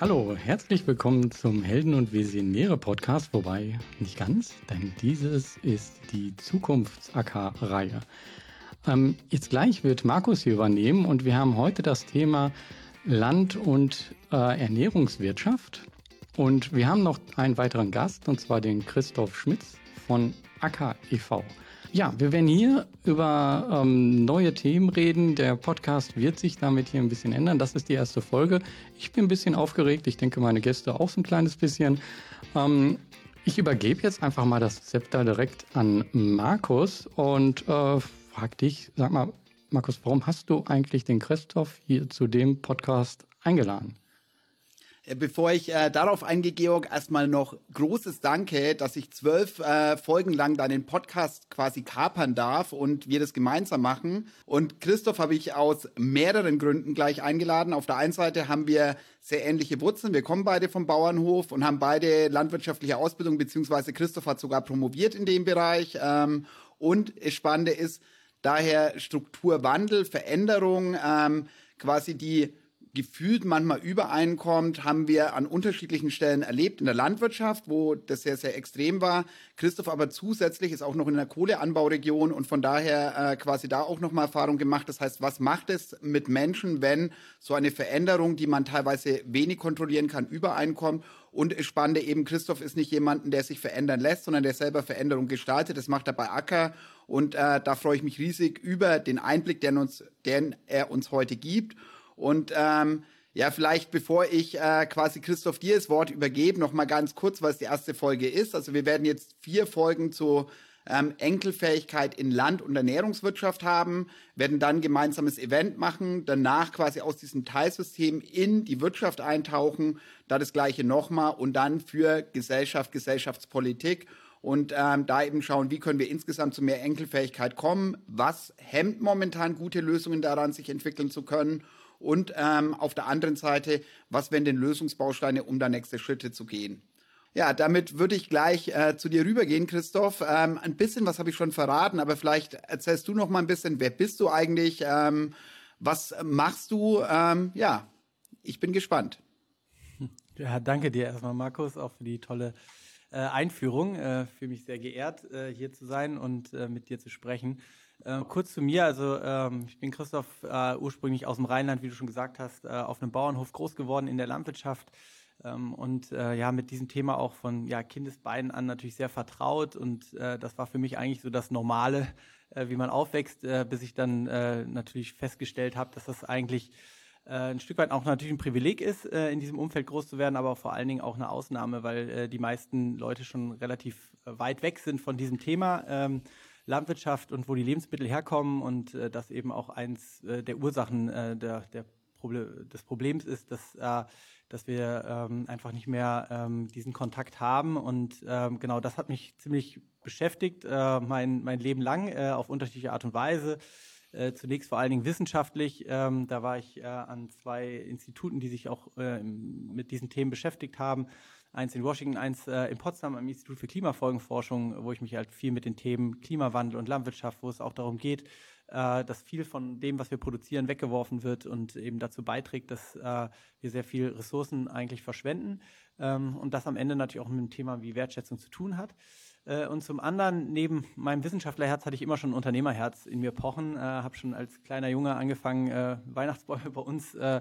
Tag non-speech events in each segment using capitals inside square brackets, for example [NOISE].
Hallo, herzlich willkommen zum Helden und Visionäre Podcast, wobei nicht ganz, denn dieses ist die Zukunfts-AK-Reihe. Ähm, jetzt gleich wird Markus hier übernehmen und wir haben heute das Thema Land- und äh, Ernährungswirtschaft. Und wir haben noch einen weiteren Gast, und zwar den Christoph Schmitz von AK e.V. Ja, wir werden hier über ähm, neue Themen reden. Der Podcast wird sich damit hier ein bisschen ändern. Das ist die erste Folge. Ich bin ein bisschen aufgeregt. Ich denke, meine Gäste auch so ein kleines bisschen. Ähm, ich übergebe jetzt einfach mal das Zepter direkt an Markus und äh, frag dich, sag mal, Markus, warum hast du eigentlich den Christoph hier zu dem Podcast eingeladen? Bevor ich äh, darauf eingehe, Georg, erstmal noch großes Danke, dass ich zwölf äh, Folgen lang deinen Podcast quasi kapern darf und wir das gemeinsam machen. Und Christoph habe ich aus mehreren Gründen gleich eingeladen. Auf der einen Seite haben wir sehr ähnliche Wurzeln. Wir kommen beide vom Bauernhof und haben beide landwirtschaftliche Ausbildung, beziehungsweise Christoph hat sogar promoviert in dem Bereich. Ähm, und das Spannende ist daher Strukturwandel, Veränderung, ähm, quasi die gefühlt manchmal übereinkommt, haben wir an unterschiedlichen Stellen erlebt. In der Landwirtschaft, wo das sehr, sehr extrem war. Christoph aber zusätzlich ist auch noch in der Kohleanbauregion und von daher äh, quasi da auch nochmal Erfahrung gemacht. Das heißt, was macht es mit Menschen, wenn so eine Veränderung, die man teilweise wenig kontrollieren kann, übereinkommt? Und das Spannende eben, Christoph ist nicht jemanden, der sich verändern lässt, sondern der selber Veränderung gestaltet. Das macht er bei Acker. Und äh, da freue ich mich riesig über den Einblick, den, uns, den er uns heute gibt. Und ähm, ja, vielleicht bevor ich äh, quasi Christoph dir das Wort übergebe, noch mal ganz kurz, was die erste Folge ist. Also wir werden jetzt vier Folgen zu ähm, Enkelfähigkeit in Land- und Ernährungswirtschaft haben, werden dann gemeinsames Event machen, danach quasi aus diesem Teilsystem in die Wirtschaft eintauchen, da das gleiche nochmal und dann für Gesellschaft, Gesellschaftspolitik und ähm, da eben schauen, wie können wir insgesamt zu mehr Enkelfähigkeit kommen, was hemmt momentan gute Lösungen daran, sich entwickeln zu können und ähm, auf der anderen Seite, was wären denn Lösungsbausteine, um da nächste Schritte zu gehen. Ja, damit würde ich gleich äh, zu dir rübergehen, Christoph. Ähm, ein bisschen was habe ich schon verraten, aber vielleicht erzählst du noch mal ein bisschen, wer bist du eigentlich? Ähm, was machst du? Ähm, ja, ich bin gespannt. [LAUGHS] Ja, danke dir erstmal, Markus, auch für die tolle äh, Einführung. Äh, fühle mich sehr geehrt, äh, hier zu sein und äh, mit dir zu sprechen. Äh, kurz zu mir, also ähm, ich bin Christoph, äh, ursprünglich aus dem Rheinland, wie du schon gesagt hast, äh, auf einem Bauernhof groß geworden in der Landwirtschaft. Ähm, und äh, ja mit diesem Thema auch von ja, Kindesbeinen an natürlich sehr vertraut. Und äh, das war für mich eigentlich so das Normale, wie man aufwächst, bis ich dann natürlich festgestellt habe, dass das eigentlich ein Stück weit auch natürlich ein Privileg ist, in diesem Umfeld groß zu werden, aber vor allen Dingen auch eine Ausnahme, weil die meisten Leute schon relativ weit weg sind von diesem Thema. Landwirtschaft und wo die Lebensmittel herkommen und äh, das eben auch eins äh, der Ursachen äh, der, der Proble des Problems ist, dass, äh, dass wir ähm, einfach nicht mehr ähm, diesen Kontakt haben. Und ähm, genau das hat mich ziemlich beschäftigt, äh, mein, mein Leben lang, äh, auf unterschiedliche Art und Weise. Äh, zunächst vor allen Dingen wissenschaftlich. Ähm, da war ich äh, an zwei Instituten, die sich auch äh, mit diesen Themen beschäftigt haben eins in Washington, eins äh, in Potsdam am Institut für Klimafolgenforschung, wo ich mich halt viel mit den Themen Klimawandel und Landwirtschaft, wo es auch darum geht, äh, dass viel von dem, was wir produzieren, weggeworfen wird und eben dazu beiträgt, dass äh, wir sehr viel Ressourcen eigentlich verschwenden ähm, und das am Ende natürlich auch mit dem Thema wie Wertschätzung zu tun hat. Äh, und zum anderen, neben meinem Wissenschaftlerherz hatte ich immer schon ein Unternehmerherz in mir pochen. Äh, habe schon als kleiner Junge angefangen, äh, Weihnachtsbäume [LAUGHS] bei uns äh,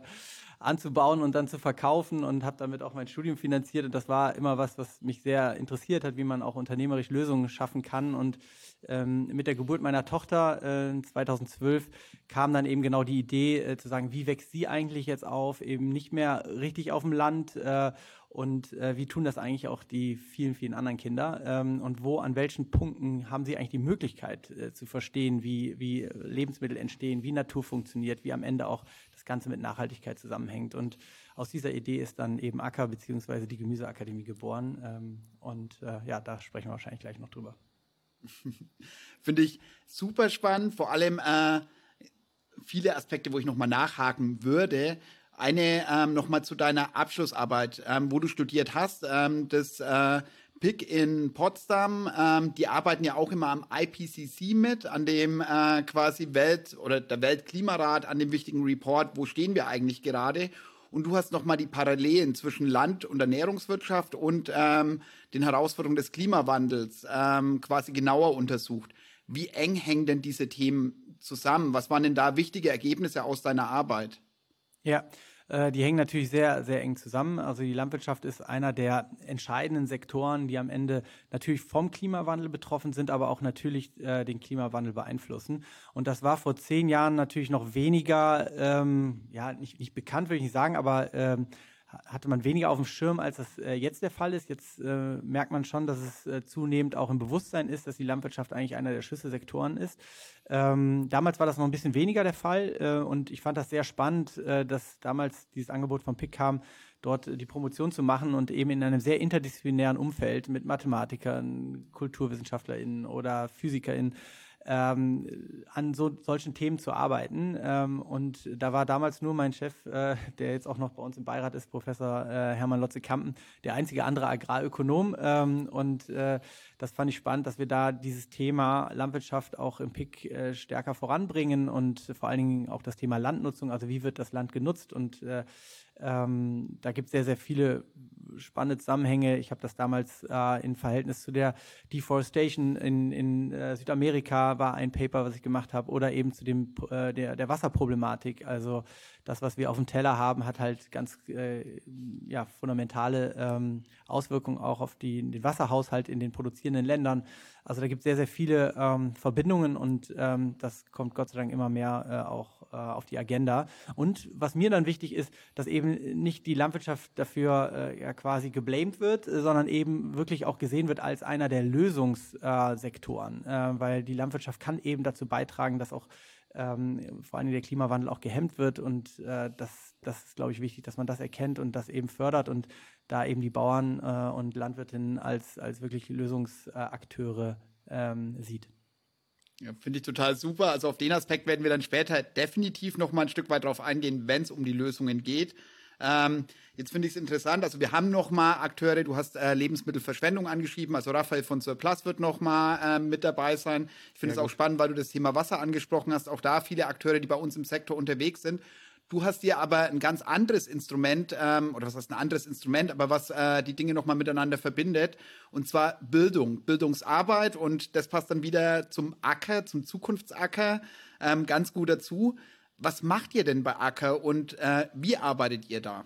anzubauen und dann zu verkaufen und habe damit auch mein Studium finanziert. Und das war immer was, was mich sehr interessiert hat, wie man auch unternehmerisch Lösungen schaffen kann. Und ähm, mit der Geburt meiner Tochter äh, 2012 kam dann eben genau die Idee äh, zu sagen, wie wächst sie eigentlich jetzt auf, eben nicht mehr richtig auf dem Land äh, und äh, wie tun das eigentlich auch die vielen, vielen anderen Kinder ähm, und wo, an welchen Punkten haben sie eigentlich die Möglichkeit äh, zu verstehen, wie, wie Lebensmittel entstehen, wie Natur funktioniert, wie am Ende auch das Ganze mit Nachhaltigkeit zusammenhängt. Und aus dieser Idee ist dann eben Acker beziehungsweise die Gemüseakademie geboren. Ähm, und äh, ja, da sprechen wir wahrscheinlich gleich noch drüber. [LAUGHS] Finde ich super spannend, vor allem äh, viele Aspekte, wo ich nochmal nachhaken würde. Eine ähm, nochmal zu deiner Abschlussarbeit, ähm, wo du studiert hast. Ähm, das äh, PIC in Potsdam, ähm, die arbeiten ja auch immer am IPCC mit, an dem äh, quasi Welt- oder der Weltklimarat, an dem wichtigen Report, wo stehen wir eigentlich gerade. und du hast nochmal die Parallelen zwischen Land- und Ernährungswirtschaft und ähm, den Herausforderungen des Klimawandels ähm, quasi genauer untersucht. Wie eng hängen denn diese Themen zusammen? Was waren denn da wichtige Ergebnisse aus deiner Arbeit? Ja, äh, die hängen natürlich sehr, sehr eng zusammen. Also die Landwirtschaft ist einer der entscheidenden Sektoren, die am Ende natürlich vom Klimawandel betroffen sind, aber auch natürlich äh, den Klimawandel beeinflussen. Und das war vor zehn Jahren natürlich noch weniger, ähm, ja, nicht, nicht bekannt, würde ich nicht sagen, aber ähm, hatte man weniger auf dem Schirm, als das äh, jetzt der Fall ist. Jetzt äh, merkt man schon, dass es äh, zunehmend auch im Bewusstsein ist, dass die Landwirtschaft eigentlich einer der Schlüsselsektoren ist. Ähm, damals war das noch ein bisschen weniger der Fall äh, und ich fand das sehr spannend, äh, dass damals dieses Angebot vom PIC kam, dort die Promotion zu machen und eben in einem sehr interdisziplinären Umfeld mit Mathematikern, KulturwissenschaftlerInnen oder PhysikerInnen ähm, an so, solchen Themen zu arbeiten. Ähm, und da war damals nur mein Chef, äh, der jetzt auch noch bei uns im Beirat ist, Professor äh, Hermann Lotze-Kampen, der einzige andere Agrarökonom. Ähm, und äh, das fand ich spannend, dass wir da dieses Thema Landwirtschaft auch im PIC äh, stärker voranbringen und vor allen Dingen auch das Thema Landnutzung, also wie wird das Land genutzt und äh, ähm, da gibt es sehr, sehr viele spannende Zusammenhänge. Ich habe das damals äh, in Verhältnis zu der Deforestation in, in äh, Südamerika war ein Paper, was ich gemacht habe, oder eben zu dem äh, der, der Wasserproblematik. Also das, was wir auf dem Teller haben, hat halt ganz äh, ja, fundamentale ähm, Auswirkungen auch auf die, den Wasserhaushalt in den produzierenden Ländern. Also da gibt es sehr, sehr viele ähm, Verbindungen und ähm, das kommt Gott sei Dank immer mehr äh, auch äh, auf die Agenda. Und was mir dann wichtig ist, dass eben nicht die Landwirtschaft dafür äh, ja quasi geblamed wird, sondern eben wirklich auch gesehen wird als einer der Lösungssektoren, äh, weil die Landwirtschaft kann eben dazu beitragen, dass auch ähm, vor allem der Klimawandel auch gehemmt wird. Und äh, das, das ist, glaube ich, wichtig, dass man das erkennt und das eben fördert und da eben die Bauern äh, und Landwirtinnen als, als wirklich Lösungsakteure ähm, sieht. Ja, finde ich total super. Also auf den Aspekt werden wir dann später definitiv noch mal ein Stück weit drauf eingehen, wenn es um die Lösungen geht. Ähm, jetzt finde ich es interessant, also wir haben noch mal Akteure, du hast äh, Lebensmittelverschwendung angeschrieben, also Raphael von Surplus wird noch mal äh, mit dabei sein. Ich finde es auch spannend, weil du das Thema Wasser angesprochen hast, auch da viele Akteure, die bei uns im Sektor unterwegs sind. Du hast dir aber ein ganz anderes Instrument, ähm, oder was heißt ein anderes Instrument, aber was äh, die Dinge nochmal miteinander verbindet, und zwar Bildung, Bildungsarbeit und das passt dann wieder zum Acker, zum Zukunftsacker ähm, ganz gut dazu. Was macht ihr denn bei Acker und äh, wie arbeitet ihr da?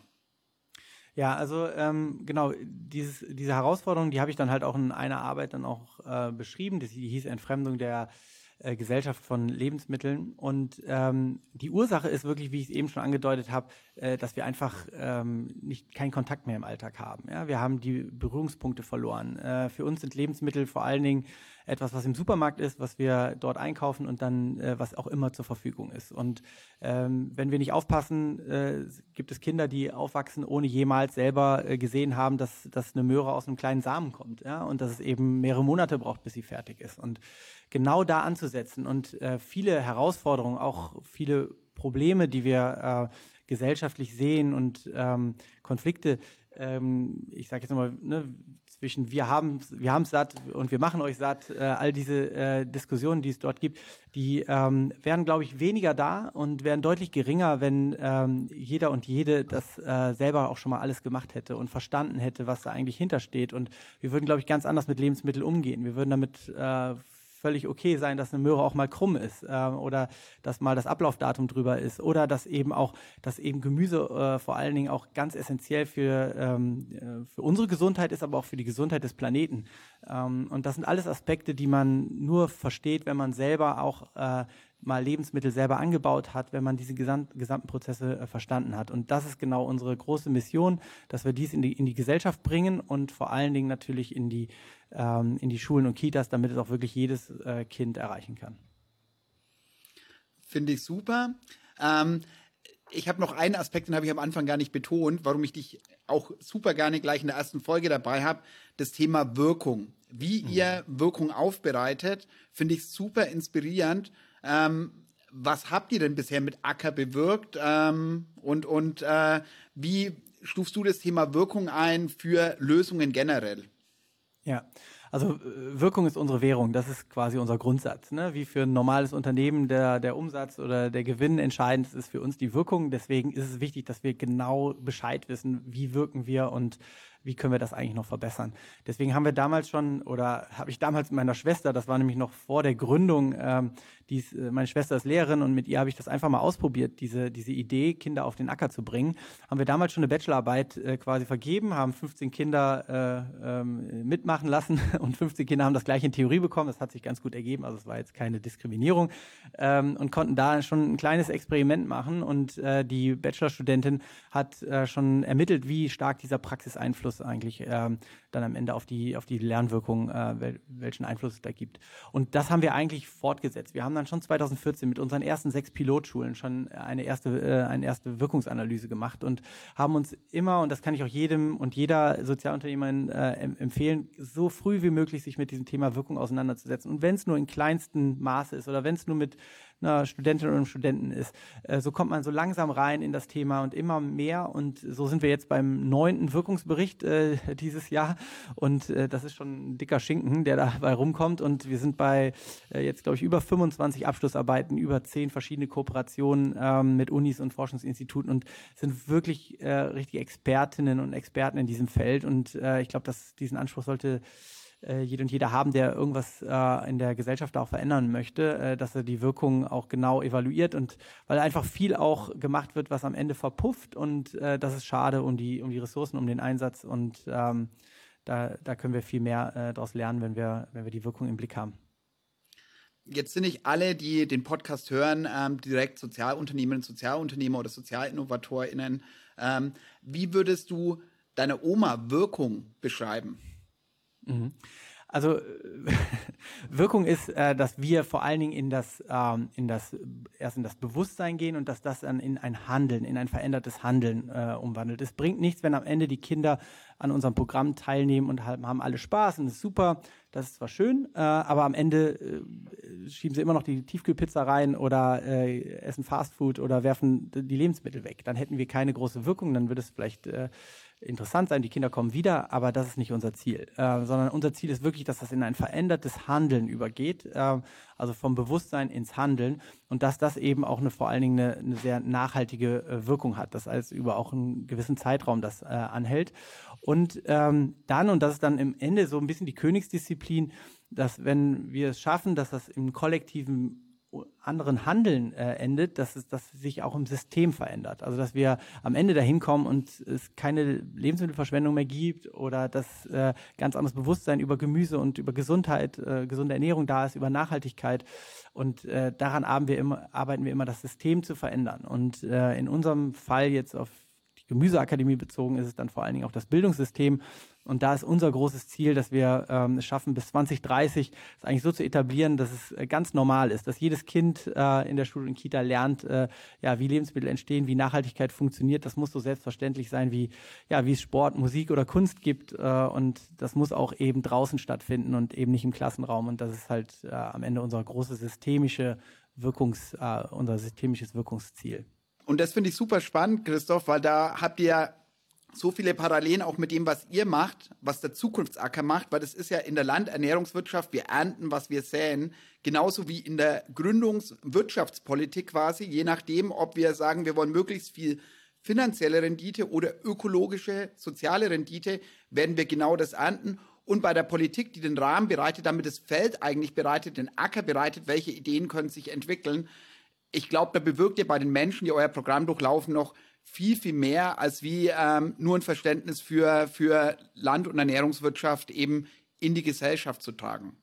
Ja, also ähm, genau, dieses, diese Herausforderung, die habe ich dann halt auch in einer Arbeit dann auch äh, beschrieben. Die hieß Entfremdung der äh, Gesellschaft von Lebensmitteln. Und ähm, die Ursache ist wirklich, wie ich es eben schon angedeutet habe, äh, dass wir einfach ähm, nicht keinen Kontakt mehr im Alltag haben. Ja? Wir haben die Berührungspunkte verloren. Äh, für uns sind Lebensmittel vor allen Dingen etwas, was im Supermarkt ist, was wir dort einkaufen und dann äh, was auch immer zur Verfügung ist. Und ähm, wenn wir nicht aufpassen, äh, gibt es Kinder, die aufwachsen, ohne jemals selber äh, gesehen haben, dass, dass eine Möhre aus einem kleinen Samen kommt, ja, und dass es eben mehrere Monate braucht, bis sie fertig ist. Und genau da anzusetzen und äh, viele Herausforderungen, auch viele Probleme, die wir äh, gesellschaftlich sehen und ähm, Konflikte, ähm, ich sage jetzt nochmal, ne, zwischen wir haben wir haben es satt und wir machen euch satt, äh, all diese äh, Diskussionen, die es dort gibt, die ähm, wären, glaube ich, weniger da und wären deutlich geringer, wenn ähm, jeder und jede das äh, selber auch schon mal alles gemacht hätte und verstanden hätte, was da eigentlich hintersteht. Und wir würden, glaube ich, ganz anders mit Lebensmitteln umgehen. Wir würden damit äh, völlig okay sein, dass eine Möhre auch mal krumm ist äh, oder dass mal das Ablaufdatum drüber ist oder dass eben auch, dass eben Gemüse äh, vor allen Dingen auch ganz essentiell für, ähm, äh, für unsere Gesundheit ist, aber auch für die Gesundheit des Planeten. Ähm, und das sind alles Aspekte, die man nur versteht, wenn man selber auch äh, mal Lebensmittel selber angebaut hat, wenn man diese gesamt, gesamten Prozesse äh, verstanden hat. Und das ist genau unsere große Mission, dass wir dies in die, in die Gesellschaft bringen und vor allen Dingen natürlich in die, ähm, in die Schulen und Kitas, damit es auch wirklich jedes äh, Kind erreichen kann. Finde ich super. Ähm, ich habe noch einen Aspekt, den habe ich am Anfang gar nicht betont, warum ich dich auch super gerne gleich in der ersten Folge dabei habe, das Thema Wirkung. Wie mhm. ihr Wirkung aufbereitet, finde ich super inspirierend ähm, was habt ihr denn bisher mit Acker bewirkt ähm, und, und äh, wie stufst du das Thema Wirkung ein für Lösungen generell? Ja, Also äh, Wirkung ist unsere Währung, das ist quasi unser Grundsatz. Ne? Wie für ein normales Unternehmen der, der Umsatz oder der Gewinn entscheidend ist für uns die Wirkung. Deswegen ist es wichtig, dass wir genau Bescheid wissen, wie wirken wir und wie können wir das eigentlich noch verbessern. Deswegen haben wir damals schon, oder habe ich damals mit meiner Schwester, das war nämlich noch vor der Gründung, ähm, dies, äh, meine Schwester ist Lehrerin und mit ihr habe ich das einfach mal ausprobiert, diese, diese Idee, Kinder auf den Acker zu bringen. Haben wir damals schon eine Bachelorarbeit äh, quasi vergeben, haben 15 Kinder äh, ähm, mitmachen lassen [LAUGHS] und 15 Kinder haben das gleiche in Theorie bekommen. Das hat sich ganz gut ergeben, also es war jetzt keine Diskriminierung ähm, und konnten da schon ein kleines Experiment machen und äh, die Bachelorstudentin hat äh, schon ermittelt, wie stark dieser Praxiseinfluss Einfluss eigentlich ähm, dann am Ende auf die, auf die Lernwirkung, äh, wel welchen Einfluss es da gibt. Und das haben wir eigentlich fortgesetzt. Wir haben dann schon 2014 mit unseren ersten sechs Pilotschulen schon eine erste, äh, eine erste Wirkungsanalyse gemacht und haben uns immer, und das kann ich auch jedem und jeder Sozialunternehmerin äh, empfehlen, so früh wie möglich sich mit diesem Thema Wirkung auseinanderzusetzen. Und wenn es nur in kleinsten Maße ist oder wenn es nur mit einer Studentin oder einem Studenten ist. Äh, so kommt man so langsam rein in das Thema und immer mehr. Und so sind wir jetzt beim neunten Wirkungsbericht äh, [LAUGHS] dieses Jahr. Und äh, das ist schon ein dicker Schinken, der dabei rumkommt. Und wir sind bei jetzt, glaube ich, über 25 Abschlussarbeiten, über zehn verschiedene Kooperationen ähm, mit Unis und Forschungsinstituten und sind wirklich äh, richtig Expertinnen und Experten in diesem Feld. Und ich glaube, dass diesen Anspruch sollte äh, jede und jeder haben, der irgendwas äh, in der Gesellschaft auch verändern möchte, äh, dass er die Wirkung auch genau evaluiert und weil einfach viel auch gemacht wird, was am Ende verpufft und äh, das ist schade um die, um die Ressourcen, um den Einsatz und ähm, da, da können wir viel mehr äh, daraus lernen, wenn wir, wenn wir die Wirkung im Blick haben. Jetzt sind nicht alle, die den Podcast hören, ähm, direkt Sozialunternehmerinnen, Sozialunternehmer oder SozialinnovatorInnen. Ähm, wie würdest du deine Oma Wirkung beschreiben? Mhm. Also [LAUGHS] Wirkung ist, äh, dass wir vor allen Dingen in das, ähm, in das, erst in das Bewusstsein gehen und dass das dann in ein Handeln, in ein verändertes Handeln äh, umwandelt. Es bringt nichts, wenn am Ende die Kinder an unserem Programm teilnehmen und haben alle Spaß und ist super. Das ist zwar schön, äh, aber am Ende äh, schieben sie immer noch die Tiefkühlpizza rein oder äh, essen Fastfood oder werfen die Lebensmittel weg. Dann hätten wir keine große Wirkung, dann würde es vielleicht äh, interessant sein, die Kinder kommen wieder, aber das ist nicht unser Ziel, äh, sondern unser Ziel ist wirklich, dass das in ein verändertes Handeln übergeht, äh, also vom Bewusstsein ins Handeln und dass das eben auch eine vor allen Dingen eine, eine sehr nachhaltige äh, Wirkung hat, dass alles über auch einen gewissen Zeitraum das äh, anhält. Und ähm, dann, und das ist dann im Ende so ein bisschen die Königsdisziplin, dass wenn wir es schaffen, dass das im kollektiven anderen Handeln äh, endet, dass es dass sich auch im System verändert. Also dass wir am Ende dahin kommen und es keine Lebensmittelverschwendung mehr gibt oder dass äh, ganz anderes Bewusstsein über Gemüse und über Gesundheit, äh, gesunde Ernährung da ist, über Nachhaltigkeit. Und äh, daran arbeiten wir, immer, arbeiten wir immer, das System zu verändern. Und äh, in unserem Fall jetzt auf Gemüseakademie bezogen ist es dann vor allen Dingen auch das Bildungssystem. Und da ist unser großes Ziel, dass wir ähm, es schaffen, bis 2030 es eigentlich so zu etablieren, dass es äh, ganz normal ist, dass jedes Kind äh, in der Schule und Kita lernt, äh, ja, wie Lebensmittel entstehen, wie Nachhaltigkeit funktioniert. Das muss so selbstverständlich sein, wie, ja, wie es Sport, Musik oder Kunst gibt. Äh, und das muss auch eben draußen stattfinden und eben nicht im Klassenraum. Und das ist halt äh, am Ende unser großes systemische Wirkungs, äh, unser systemisches Wirkungsziel. Und das finde ich super spannend, Christoph, weil da habt ihr so viele Parallelen auch mit dem, was ihr macht, was der Zukunftsacker macht, weil das ist ja in der Landernährungswirtschaft, wir ernten, was wir säen, genauso wie in der Gründungswirtschaftspolitik quasi, je nachdem, ob wir sagen, wir wollen möglichst viel finanzielle Rendite oder ökologische, soziale Rendite, werden wir genau das ernten. Und bei der Politik, die den Rahmen bereitet, damit das Feld eigentlich bereitet, den Acker bereitet, welche Ideen können sich entwickeln, ich glaube, da bewirkt ihr bei den Menschen, die euer Programm durchlaufen, noch viel, viel mehr als wie ähm, nur ein Verständnis für, für Land- und Ernährungswirtschaft eben in die Gesellschaft zu tragen.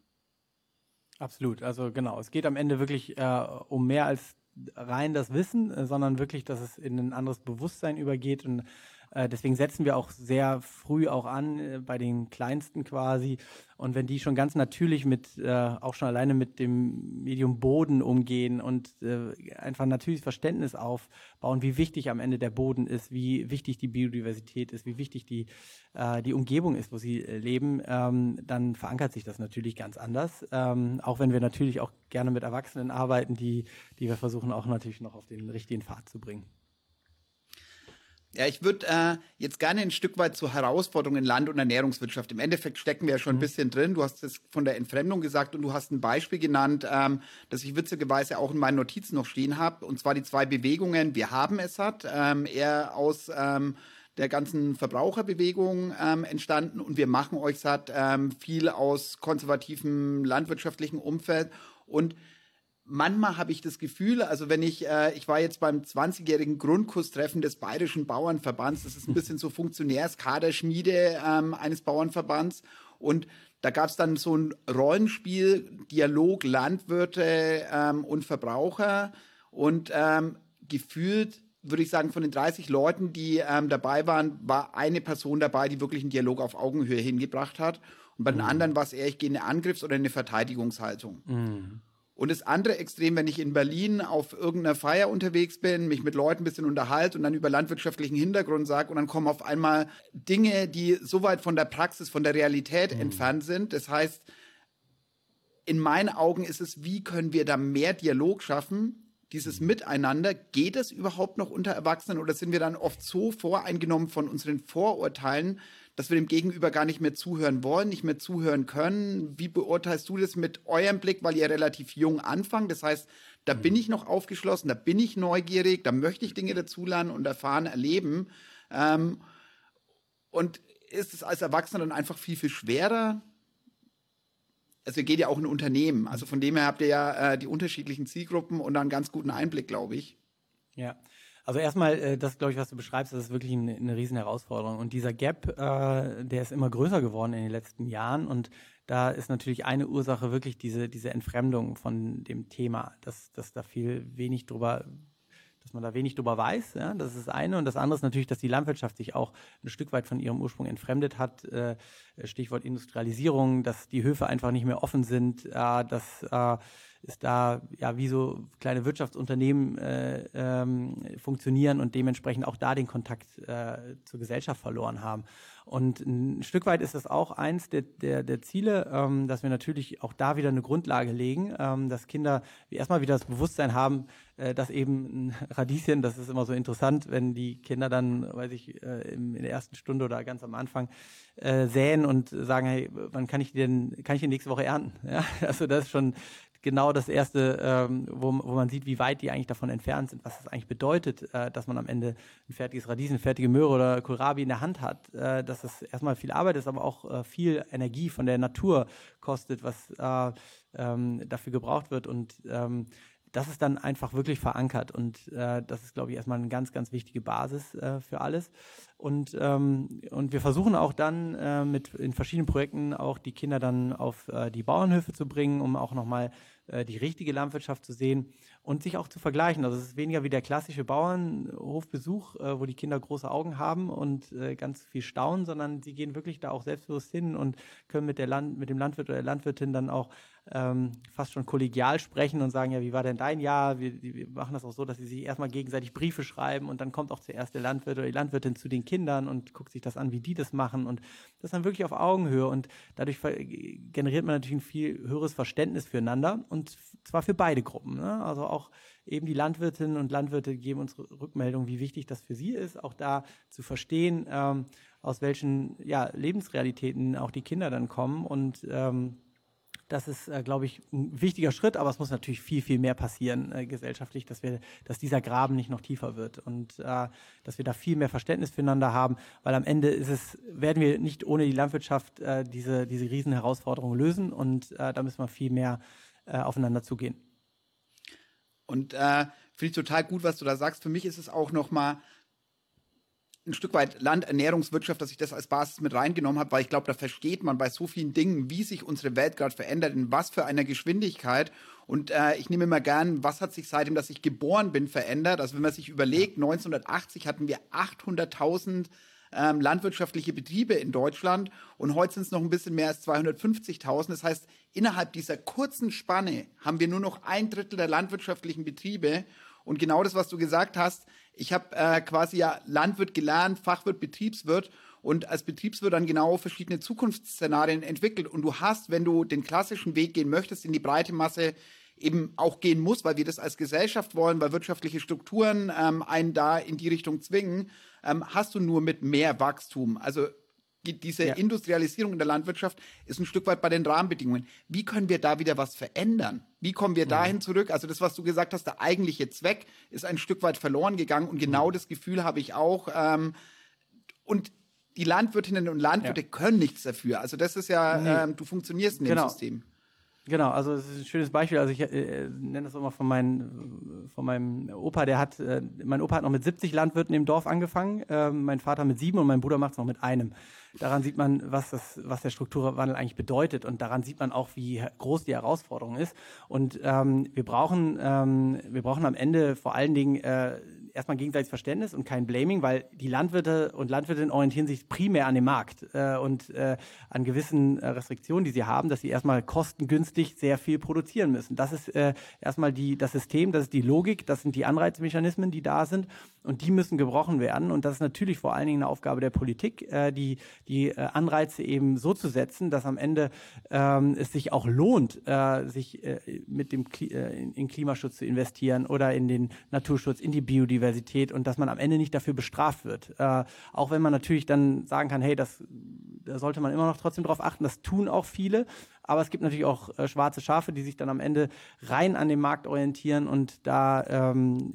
Absolut, also genau. Es geht am Ende wirklich äh, um mehr als rein das Wissen, äh, sondern wirklich, dass es in ein anderes Bewusstsein übergeht und äh, deswegen setzen wir auch sehr früh auch an äh, bei den Kleinsten quasi. Und wenn die schon ganz natürlich mit, äh, auch schon alleine mit dem Medium Boden umgehen und äh, einfach ein natürliches Verständnis aufbauen, wie wichtig am Ende der Boden ist, wie wichtig die Biodiversität ist, wie wichtig die, äh, die Umgebung ist, wo sie leben, ähm, dann verankert sich das natürlich ganz anders. Ähm, auch wenn wir natürlich auch gerne mit Erwachsenen arbeiten, die, die wir versuchen auch natürlich noch auf den richtigen Pfad zu bringen. Ja, ich würde äh, jetzt gerne ein Stück weit zur Herausforderung in Land- und Ernährungswirtschaft. Im Endeffekt stecken wir ja schon ein mhm. bisschen drin. Du hast es von der Entfremdung gesagt und du hast ein Beispiel genannt, ähm, das ich witzigerweise auch in meinen Notizen noch stehen habe. Und zwar die zwei Bewegungen. Wir haben es hat, ähm, eher aus ähm, der ganzen Verbraucherbewegung ähm, entstanden und wir machen euch satt, ähm, viel aus konservativem landwirtschaftlichen Umfeld und manchmal habe ich das Gefühl, also wenn ich, äh, ich war jetzt beim 20-jährigen Grundkurstreffen des Bayerischen Bauernverbands, das ist ein bisschen so Funktionärskaderschmiede ähm, eines Bauernverbands und da gab es dann so ein Rollenspiel, Dialog Landwirte ähm, und Verbraucher und ähm, gefühlt würde ich sagen, von den 30 Leuten, die ähm, dabei waren, war eine Person dabei, die wirklich einen Dialog auf Augenhöhe hingebracht hat. Und bei den mhm. anderen war es eher, ich gehe eine Angriffs- oder eine Verteidigungshaltung. Mhm. Und das andere Extrem, wenn ich in Berlin auf irgendeiner Feier unterwegs bin, mich mit Leuten ein bisschen unterhalte und dann über landwirtschaftlichen Hintergrund sage und dann kommen auf einmal Dinge, die so weit von der Praxis, von der Realität mhm. entfernt sind. Das heißt, in meinen Augen ist es, wie können wir da mehr Dialog schaffen? Dieses mhm. Miteinander, geht es überhaupt noch unter Erwachsenen oder sind wir dann oft so voreingenommen von unseren Vorurteilen, dass wir dem Gegenüber gar nicht mehr zuhören wollen, nicht mehr zuhören können. Wie beurteilst du das mit eurem Blick, weil ihr relativ jung anfangt? Das heißt, da mhm. bin ich noch aufgeschlossen, da bin ich neugierig, da möchte ich Dinge dazulernen und erfahren, erleben. Ähm, und ist es als Erwachsener dann einfach viel, viel schwerer? Also ihr geht ja auch in Unternehmen. Also von dem her habt ihr ja äh, die unterschiedlichen Zielgruppen und einen ganz guten Einblick, glaube ich. Ja, also erstmal, äh, das glaube ich, was du beschreibst, das ist wirklich eine, eine riesen Herausforderung. Und dieser Gap, äh, der ist immer größer geworden in den letzten Jahren. Und da ist natürlich eine Ursache wirklich diese, diese Entfremdung von dem Thema, dass, dass da viel wenig drüber dass man da wenig drüber weiß. Ja? Das ist das eine. Und das andere ist natürlich, dass die Landwirtschaft sich auch ein Stück weit von ihrem Ursprung entfremdet hat. Äh, Stichwort Industrialisierung, dass die Höfe einfach nicht mehr offen sind, äh, dass äh, ist da ja wie so kleine Wirtschaftsunternehmen äh, ähm, funktionieren und dementsprechend auch da den Kontakt äh, zur Gesellschaft verloren haben. Und ein Stück weit ist das auch eins der, der, der Ziele, ähm, dass wir natürlich auch da wieder eine Grundlage legen, ähm, dass Kinder erstmal wieder das Bewusstsein haben, äh, dass eben ein [LAUGHS] Radieschen, das ist immer so interessant, wenn die Kinder dann, weiß ich, äh, in der ersten Stunde oder ganz am Anfang äh, säen und sagen, hey, wann kann ich denn, kann ich den nächste Woche ernten? [LAUGHS] Ja, also das ist schon genau das erste, ähm, wo, wo man sieht, wie weit die eigentlich davon entfernt sind, was das eigentlich bedeutet, äh, dass man am Ende ein fertiges Radies, eine fertige Möhre oder Kohlrabi in der Hand hat, äh, dass das erstmal viel Arbeit ist, aber auch äh, viel Energie von der Natur kostet, was äh, ähm, dafür gebraucht wird und ähm, das ist dann einfach wirklich verankert und äh, das ist, glaube ich, erstmal eine ganz, ganz wichtige Basis äh, für alles. Und, ähm, und wir versuchen auch dann äh, mit in verschiedenen Projekten auch die Kinder dann auf äh, die Bauernhöfe zu bringen, um auch nochmal äh, die richtige Landwirtschaft zu sehen und sich auch zu vergleichen. Also es ist weniger wie der klassische Bauernhofbesuch, äh, wo die Kinder große Augen haben und äh, ganz viel staunen, sondern sie gehen wirklich da auch selbstbewusst hin und können mit, der Land mit dem Landwirt oder der Landwirtin dann auch ähm, fast schon kollegial sprechen und sagen, ja, wie war denn dein Jahr? Wir, wir, machen das auch so, dass sie sich erstmal gegenseitig Briefe schreiben und dann kommt auch zuerst der Landwirt oder die Landwirtin zu den Kindern und guckt sich das an, wie die das machen und das dann wirklich auf Augenhöhe und dadurch generiert man natürlich ein viel höheres Verständnis füreinander und zwar für beide Gruppen. Ne? Also auch eben die Landwirtinnen und Landwirte geben uns Rückmeldung, wie wichtig das für sie ist, auch da zu verstehen, ähm, aus welchen ja, Lebensrealitäten auch die Kinder dann kommen und ähm, das ist, äh, glaube ich, ein wichtiger Schritt, aber es muss natürlich viel, viel mehr passieren äh, gesellschaftlich, dass wir, dass dieser Graben nicht noch tiefer wird und äh, dass wir da viel mehr Verständnis füreinander haben, weil am Ende ist es, werden wir nicht ohne die Landwirtschaft äh, diese, diese riesen Herausforderungen lösen und äh, da müssen wir viel mehr äh, aufeinander zugehen. Und äh, finde ich total gut, was du da sagst. Für mich ist es auch noch mal ein Stück weit Landernährungswirtschaft, dass ich das als Basis mit reingenommen habe, weil ich glaube, da versteht man bei so vielen Dingen, wie sich unsere Welt gerade verändert, in was für einer Geschwindigkeit. Und äh, ich nehme immer gern, was hat sich seitdem, dass ich geboren bin, verändert. Also wenn man sich überlegt, 1980 hatten wir 800.000 ähm, landwirtschaftliche Betriebe in Deutschland und heute sind es noch ein bisschen mehr als 250.000. Das heißt, innerhalb dieser kurzen Spanne haben wir nur noch ein Drittel der landwirtschaftlichen Betriebe. Und genau das, was du gesagt hast, ich habe äh, quasi ja Landwirt gelernt, Fachwirt, Betriebswirt und als Betriebswirt dann genau verschiedene Zukunftsszenarien entwickelt. Und du hast, wenn du den klassischen Weg gehen möchtest, in die breite Masse eben auch gehen muss, weil wir das als Gesellschaft wollen, weil wirtschaftliche Strukturen ähm, einen da in die Richtung zwingen, ähm, hast du nur mit mehr Wachstum. Also diese ja. Industrialisierung in der Landwirtschaft ist ein Stück weit bei den Rahmenbedingungen. Wie können wir da wieder was verändern? Wie kommen wir mhm. dahin zurück? Also das, was du gesagt hast, der eigentliche Zweck ist ein Stück weit verloren gegangen und genau mhm. das Gefühl habe ich auch. Ähm, und die Landwirtinnen und Landwirte ja. können nichts dafür. Also das ist ja, nee. ähm, du funktionierst in dem genau. System. Genau, also es ist ein schönes Beispiel. Also ich äh, nenne das immer von, mein, von meinem Opa, der hat, äh, mein Opa hat noch mit 70 Landwirten im Dorf angefangen, äh, mein Vater mit sieben und mein Bruder macht es noch mit einem. Daran sieht man, was, das, was der Strukturwandel eigentlich bedeutet und daran sieht man auch, wie groß die Herausforderung ist. Und ähm, wir, brauchen, ähm, wir brauchen am Ende vor allen Dingen äh, erstmal gegenseitiges Verständnis und kein Blaming, weil die Landwirte und Landwirtinnen orientieren sich primär an dem Markt äh, und äh, an gewissen äh, Restriktionen, die sie haben, dass sie erstmal kostengünstig sehr viel produzieren müssen. Das ist äh, erstmal die, das System, das ist die Logik, das sind die Anreizmechanismen, die da sind und die müssen gebrochen werden. Und das ist natürlich vor allen Dingen eine Aufgabe der Politik, äh, die, die äh, Anreize eben so zu setzen, dass am Ende ähm, es sich auch lohnt, äh, sich äh, mit dem Kli äh, in Klimaschutz zu investieren oder in den Naturschutz, in die Biodiversität und dass man am Ende nicht dafür bestraft wird. Äh, auch wenn man natürlich dann sagen kann, hey, das da sollte man immer noch trotzdem darauf achten. Das tun auch viele. Aber es gibt natürlich auch äh, schwarze Schafe, die sich dann am Ende rein an dem Markt orientieren und da ähm,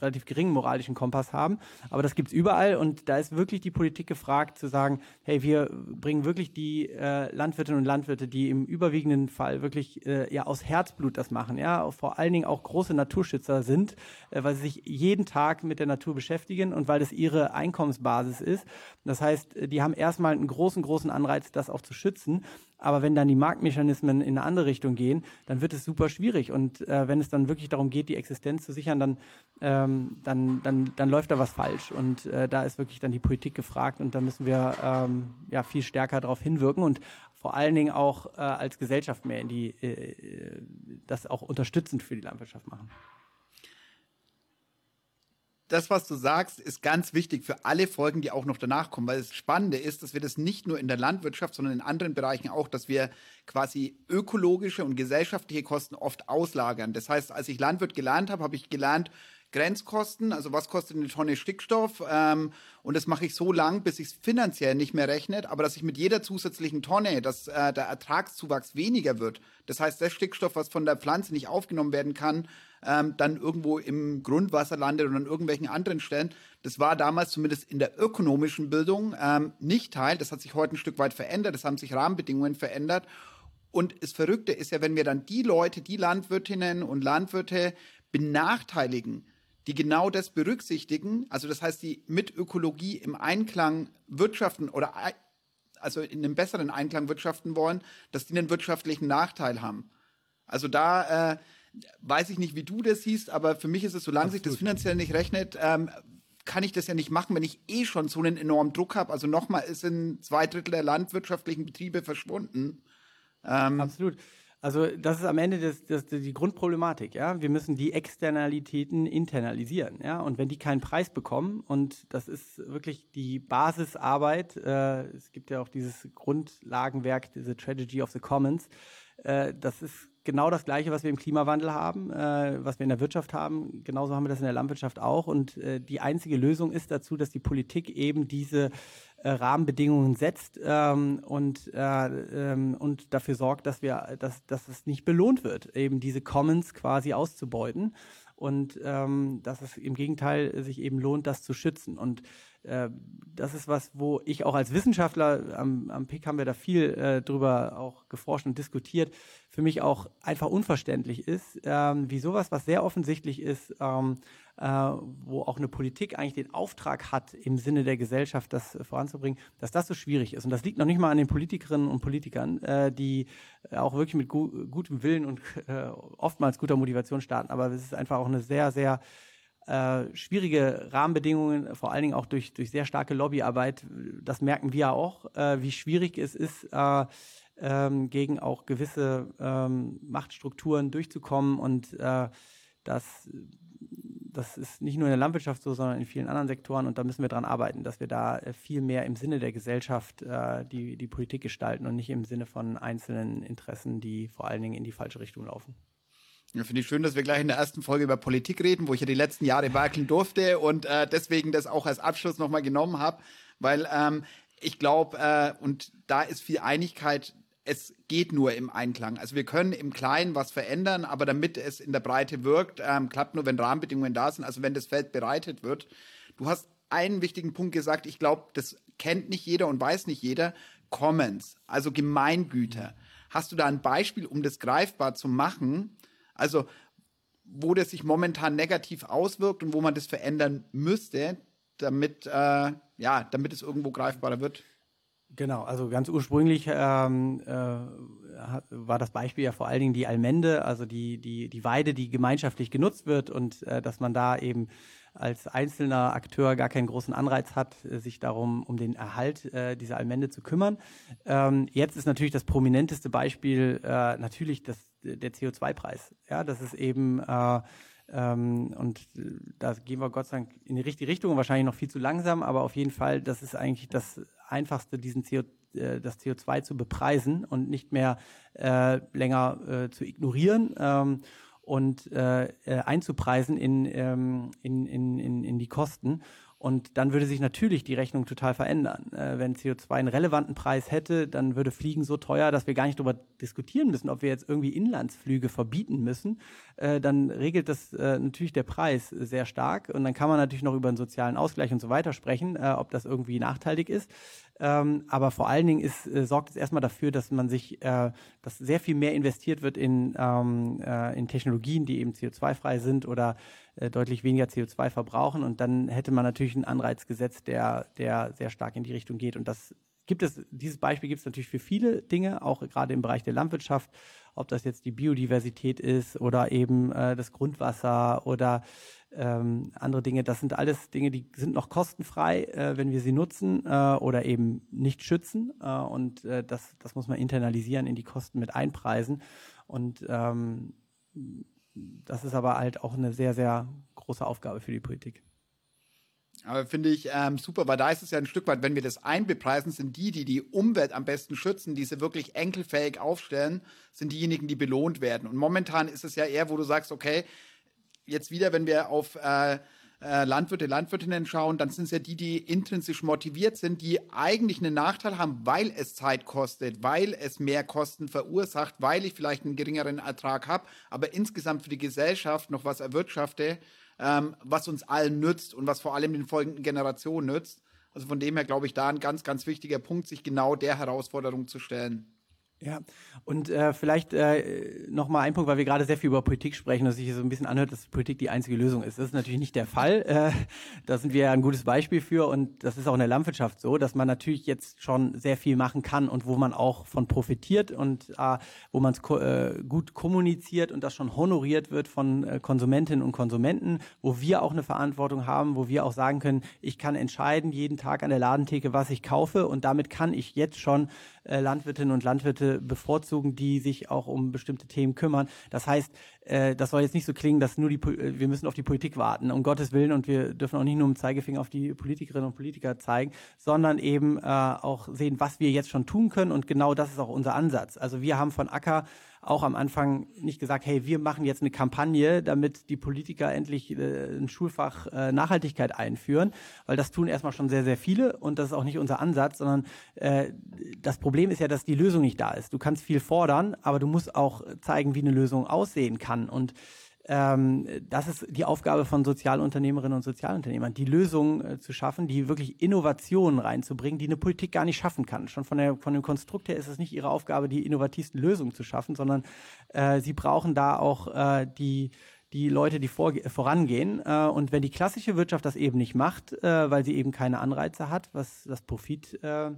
relativ geringen moralischen Kompass haben. Aber das gibt es überall und da ist wirklich die Politik gefragt zu sagen, hey, wir bringen wirklich die äh, Landwirtinnen und Landwirte, die im überwiegenden Fall wirklich äh, ja aus Herzblut das machen, ja, vor allen Dingen auch große Naturschützer sind, äh, weil sie sich jeden Tag mit der Natur beschäftigen und weil das ihre Einkommensbasis ist. Das heißt, die haben erstmal einen großen, großen Anreiz, das auch zu schützen. Aber wenn dann die Marktmechanismen in eine andere Richtung gehen, dann wird es super schwierig. Und äh, wenn es dann wirklich darum geht, die Existenz zu sichern, dann, ähm, dann, dann, dann läuft da was falsch. Und äh, da ist wirklich dann die Politik gefragt. Und da müssen wir ähm, ja, viel stärker darauf hinwirken und vor allen Dingen auch äh, als Gesellschaft mehr in die, äh, das auch unterstützend für die Landwirtschaft machen das, was du sagst, ist ganz wichtig für alle Folgen, die auch noch danach kommen, weil das Spannende ist, dass wir das nicht nur in der Landwirtschaft, sondern in anderen Bereichen auch, dass wir quasi ökologische und gesellschaftliche Kosten oft auslagern. Das heißt, als ich Landwirt gelernt habe, habe ich gelernt, Grenzkosten, also was kostet eine Tonne Stickstoff. Ähm, und das mache ich so lang, bis ich es finanziell nicht mehr rechnet, aber dass ich mit jeder zusätzlichen Tonne, dass äh, der Ertragszuwachs weniger wird. Das heißt, der Stickstoff, was von der Pflanze nicht aufgenommen werden kann, ähm, dann irgendwo im Grundwasser landet und an irgendwelchen anderen Stellen. Das war damals zumindest in der ökonomischen Bildung ähm, nicht Teil. Das hat sich heute ein Stück weit verändert. Es haben sich Rahmenbedingungen verändert. Und das Verrückte ist ja, wenn wir dann die Leute, die Landwirtinnen und Landwirte benachteiligen, die genau das berücksichtigen, also das heißt, die mit Ökologie im Einklang wirtschaften oder also in einem besseren Einklang wirtschaften wollen, dass die einen wirtschaftlichen Nachteil haben. Also da äh, weiß ich nicht, wie du das siehst, aber für mich ist es, solange Absolut. sich das finanziell nicht rechnet, ähm, kann ich das ja nicht machen, wenn ich eh schon so einen enormen Druck habe. Also nochmal, ist in zwei Drittel der landwirtschaftlichen Betriebe verschwunden. Ähm, Absolut. Also das ist am Ende das, das, die Grundproblematik. Ja, wir müssen die Externalitäten internalisieren. Ja, und wenn die keinen Preis bekommen und das ist wirklich die Basisarbeit. Äh, es gibt ja auch dieses Grundlagenwerk, diese Tragedy of the Commons. Äh, das ist genau das Gleiche, was wir im Klimawandel haben, äh, was wir in der Wirtschaft haben. Genauso haben wir das in der Landwirtschaft auch. Und äh, die einzige Lösung ist dazu, dass die Politik eben diese äh, Rahmenbedingungen setzt ähm, und, äh, ähm, und dafür sorgt, dass wir, dass, dass es nicht belohnt wird, eben diese Commons quasi auszubeuten und ähm, dass es im Gegenteil sich eben lohnt, das zu schützen. Und äh, das ist was, wo ich auch als Wissenschaftler, am, am PIC haben wir da viel äh, drüber auch geforscht und diskutiert, für mich auch einfach unverständlich ist, ähm, wie sowas, was sehr offensichtlich ist, ähm, äh, wo auch eine Politik eigentlich den Auftrag hat, im Sinne der Gesellschaft das voranzubringen, dass das so schwierig ist. Und das liegt noch nicht mal an den Politikerinnen und Politikern, äh, die auch wirklich mit gu gutem Willen und äh, oftmals guter Motivation starten, aber es ist einfach auch eine sehr, sehr äh, schwierige Rahmenbedingungen, vor allen Dingen auch durch, durch sehr starke Lobbyarbeit. Das merken wir auch, äh, wie schwierig es ist, äh, ähm, gegen auch gewisse ähm, Machtstrukturen durchzukommen. Und äh, das, das ist nicht nur in der Landwirtschaft so, sondern in vielen anderen Sektoren. Und da müssen wir dran arbeiten, dass wir da äh, viel mehr im Sinne der Gesellschaft äh, die, die Politik gestalten und nicht im Sinne von einzelnen Interessen, die vor allen Dingen in die falsche Richtung laufen. Ja, Finde ich schön, dass wir gleich in der ersten Folge über Politik reden, wo ich ja die letzten Jahre werkeln durfte und äh, deswegen das auch als Abschluss nochmal genommen habe, weil ähm, ich glaube, äh, und da ist viel Einigkeit, es geht nur im Einklang. Also wir können im Kleinen was verändern, aber damit es in der Breite wirkt, ähm, klappt nur, wenn Rahmenbedingungen da sind, also wenn das Feld bereitet wird. Du hast einen wichtigen Punkt gesagt, ich glaube, das kennt nicht jeder und weiß nicht jeder, Commons, also Gemeingüter. Hast du da ein Beispiel, um das greifbar zu machen? Also, wo das sich momentan negativ auswirkt und wo man das verändern müsste, damit, äh, ja, damit es irgendwo greifbarer wird? Genau, also ganz ursprünglich ähm, äh, war das Beispiel ja vor allen Dingen die Almende, also die, die, die Weide, die gemeinschaftlich genutzt wird und äh, dass man da eben als einzelner Akteur gar keinen großen Anreiz hat, äh, sich darum um den Erhalt äh, dieser Allmende zu kümmern. Ähm, jetzt ist natürlich das prominenteste Beispiel äh, natürlich das, der CO2-Preis. Ja, das ist eben äh, ähm, und äh, da gehen wir Gott sei Dank in die richtige Richtung, wahrscheinlich noch viel zu langsam, aber auf jeden Fall, das ist eigentlich das Einfachste, diesen CO, äh, das CO2 zu bepreisen und nicht mehr länger zu ignorieren. Ähm, und äh, äh, einzupreisen in, ähm, in, in, in, in die Kosten. Und dann würde sich natürlich die Rechnung total verändern. Äh, wenn CO2 einen relevanten Preis hätte, dann würde Fliegen so teuer, dass wir gar nicht darüber diskutieren müssen, ob wir jetzt irgendwie Inlandsflüge verbieten müssen. Äh, dann regelt das äh, natürlich der Preis sehr stark. Und dann kann man natürlich noch über einen sozialen Ausgleich und so weiter sprechen, äh, ob das irgendwie nachteilig ist. Ähm, aber vor allen Dingen ist, äh, sorgt es erstmal dafür, dass man sich, äh, dass sehr viel mehr investiert wird in, ähm, äh, in Technologien, die eben CO2-frei sind oder äh, deutlich weniger CO2 verbrauchen. Und dann hätte man natürlich einen Anreiz gesetzt, der, der sehr stark in die Richtung geht. Und das gibt es, dieses Beispiel gibt es natürlich für viele Dinge, auch gerade im Bereich der Landwirtschaft, ob das jetzt die Biodiversität ist oder eben äh, das Grundwasser oder ähm, andere Dinge. Das sind alles Dinge, die sind noch kostenfrei, äh, wenn wir sie nutzen äh, oder eben nicht schützen. Äh, und äh, das, das muss man internalisieren, in die Kosten mit einpreisen. Und ähm, das ist aber halt auch eine sehr, sehr große Aufgabe für die Politik. Aber finde ich ähm, super, weil da ist es ja ein Stück weit, wenn wir das einbepreisen, sind die, die die Umwelt am besten schützen, die sie wirklich enkelfähig aufstellen, sind diejenigen, die belohnt werden. Und momentan ist es ja eher, wo du sagst, okay, jetzt wieder, wenn wir auf äh, äh, Landwirte, Landwirtinnen schauen, dann sind es ja die, die intrinsisch motiviert sind, die eigentlich einen Nachteil haben, weil es Zeit kostet, weil es mehr Kosten verursacht, weil ich vielleicht einen geringeren Ertrag habe, aber insgesamt für die Gesellschaft noch was erwirtschafte, ähm, was uns allen nützt und was vor allem den folgenden Generationen nützt. Also von dem her glaube ich da ein ganz, ganz wichtiger Punkt, sich genau der Herausforderung zu stellen. Ja, und äh, vielleicht äh, nochmal ein Punkt, weil wir gerade sehr viel über Politik sprechen, dass sich so ein bisschen anhört, dass Politik die einzige Lösung ist. Das ist natürlich nicht der Fall. Äh, da sind wir ja ein gutes Beispiel für und das ist auch in der Landwirtschaft so, dass man natürlich jetzt schon sehr viel machen kann und wo man auch von profitiert und äh, wo man es ko äh, gut kommuniziert und das schon honoriert wird von äh, Konsumentinnen und Konsumenten, wo wir auch eine Verantwortung haben, wo wir auch sagen können, ich kann entscheiden jeden Tag an der Ladentheke, was ich kaufe und damit kann ich jetzt schon äh, Landwirtinnen und Landwirte bevorzugen, die sich auch um bestimmte Themen kümmern. Das heißt, äh, das soll jetzt nicht so klingen, dass nur die, äh, wir müssen auf die Politik warten, um Gottes Willen, und wir dürfen auch nicht nur dem Zeigefinger auf die Politikerinnen und Politiker zeigen, sondern eben äh, auch sehen, was wir jetzt schon tun können. Und genau das ist auch unser Ansatz. Also wir haben von Acker auch am Anfang nicht gesagt, hey, wir machen jetzt eine Kampagne, damit die Politiker endlich äh, ein Schulfach äh, Nachhaltigkeit einführen, weil das tun erstmal schon sehr, sehr viele und das ist auch nicht unser Ansatz, sondern äh, das Problem ist ja, dass die Lösung nicht da ist. Du kannst viel fordern, aber du musst auch zeigen, wie eine Lösung aussehen kann und das ist die Aufgabe von Sozialunternehmerinnen und Sozialunternehmern, die Lösungen äh, zu schaffen, die wirklich Innovationen reinzubringen, die eine Politik gar nicht schaffen kann. Schon von, der, von dem Konstrukt her ist es nicht ihre Aufgabe, die innovativsten Lösungen zu schaffen, sondern äh, sie brauchen da auch äh, die die Leute, die vor, vorangehen. Äh, und wenn die klassische Wirtschaft das eben nicht macht, äh, weil sie eben keine Anreize hat, was das Profit äh, äh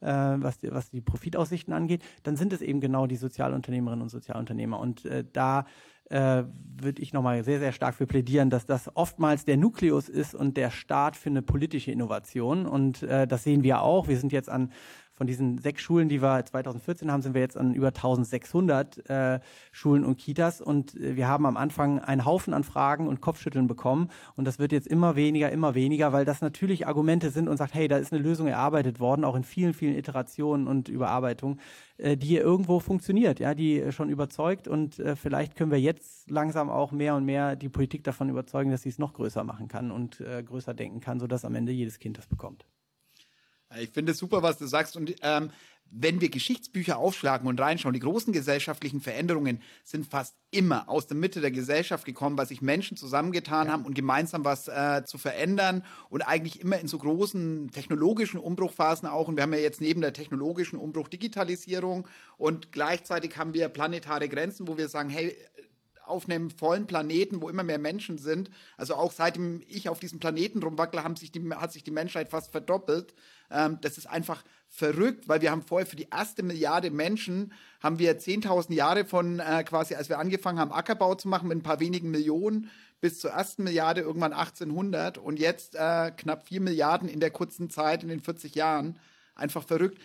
was, die, was die Profitaussichten angeht, dann sind es eben genau die Sozialunternehmerinnen und Sozialunternehmer. Und äh, da äh, würde ich nochmal sehr, sehr stark für plädieren, dass das oftmals der Nukleus ist und der Start für eine politische Innovation. Und äh, das sehen wir auch. Wir sind jetzt an von diesen sechs Schulen, die wir 2014 haben, sind wir jetzt an über 1600 äh, Schulen und Kitas. Und äh, wir haben am Anfang einen Haufen an Fragen und Kopfschütteln bekommen. Und das wird jetzt immer weniger, immer weniger, weil das natürlich Argumente sind und sagt, hey, da ist eine Lösung erarbeitet worden, auch in vielen, vielen Iterationen und Überarbeitungen, äh, die irgendwo funktioniert, ja, die schon überzeugt. Und äh, vielleicht können wir jetzt langsam auch mehr und mehr die Politik davon überzeugen, dass sie es noch größer machen kann und äh, größer denken kann, sodass am Ende jedes Kind das bekommt. Ich finde es super, was du sagst. Und ähm, wenn wir Geschichtsbücher aufschlagen und reinschauen, die großen gesellschaftlichen Veränderungen sind fast immer aus der Mitte der Gesellschaft gekommen, weil sich Menschen zusammengetan ja. haben und gemeinsam was äh, zu verändern und eigentlich immer in so großen technologischen Umbruchphasen auch. Und wir haben ja jetzt neben der technologischen Umbruch Digitalisierung und gleichzeitig haben wir planetare Grenzen, wo wir sagen, hey, auf einem vollen Planeten, wo immer mehr Menschen sind. Also auch seitdem ich auf diesem Planeten rumwackle, haben sich die, hat sich die Menschheit fast verdoppelt. Ähm, das ist einfach verrückt, weil wir haben vorher für die erste Milliarde Menschen, haben wir 10.000 Jahre von äh, quasi, als wir angefangen haben, Ackerbau zu machen mit ein paar wenigen Millionen, bis zur ersten Milliarde irgendwann 1800 und jetzt äh, knapp 4 Milliarden in der kurzen Zeit, in den 40 Jahren. Einfach verrückt.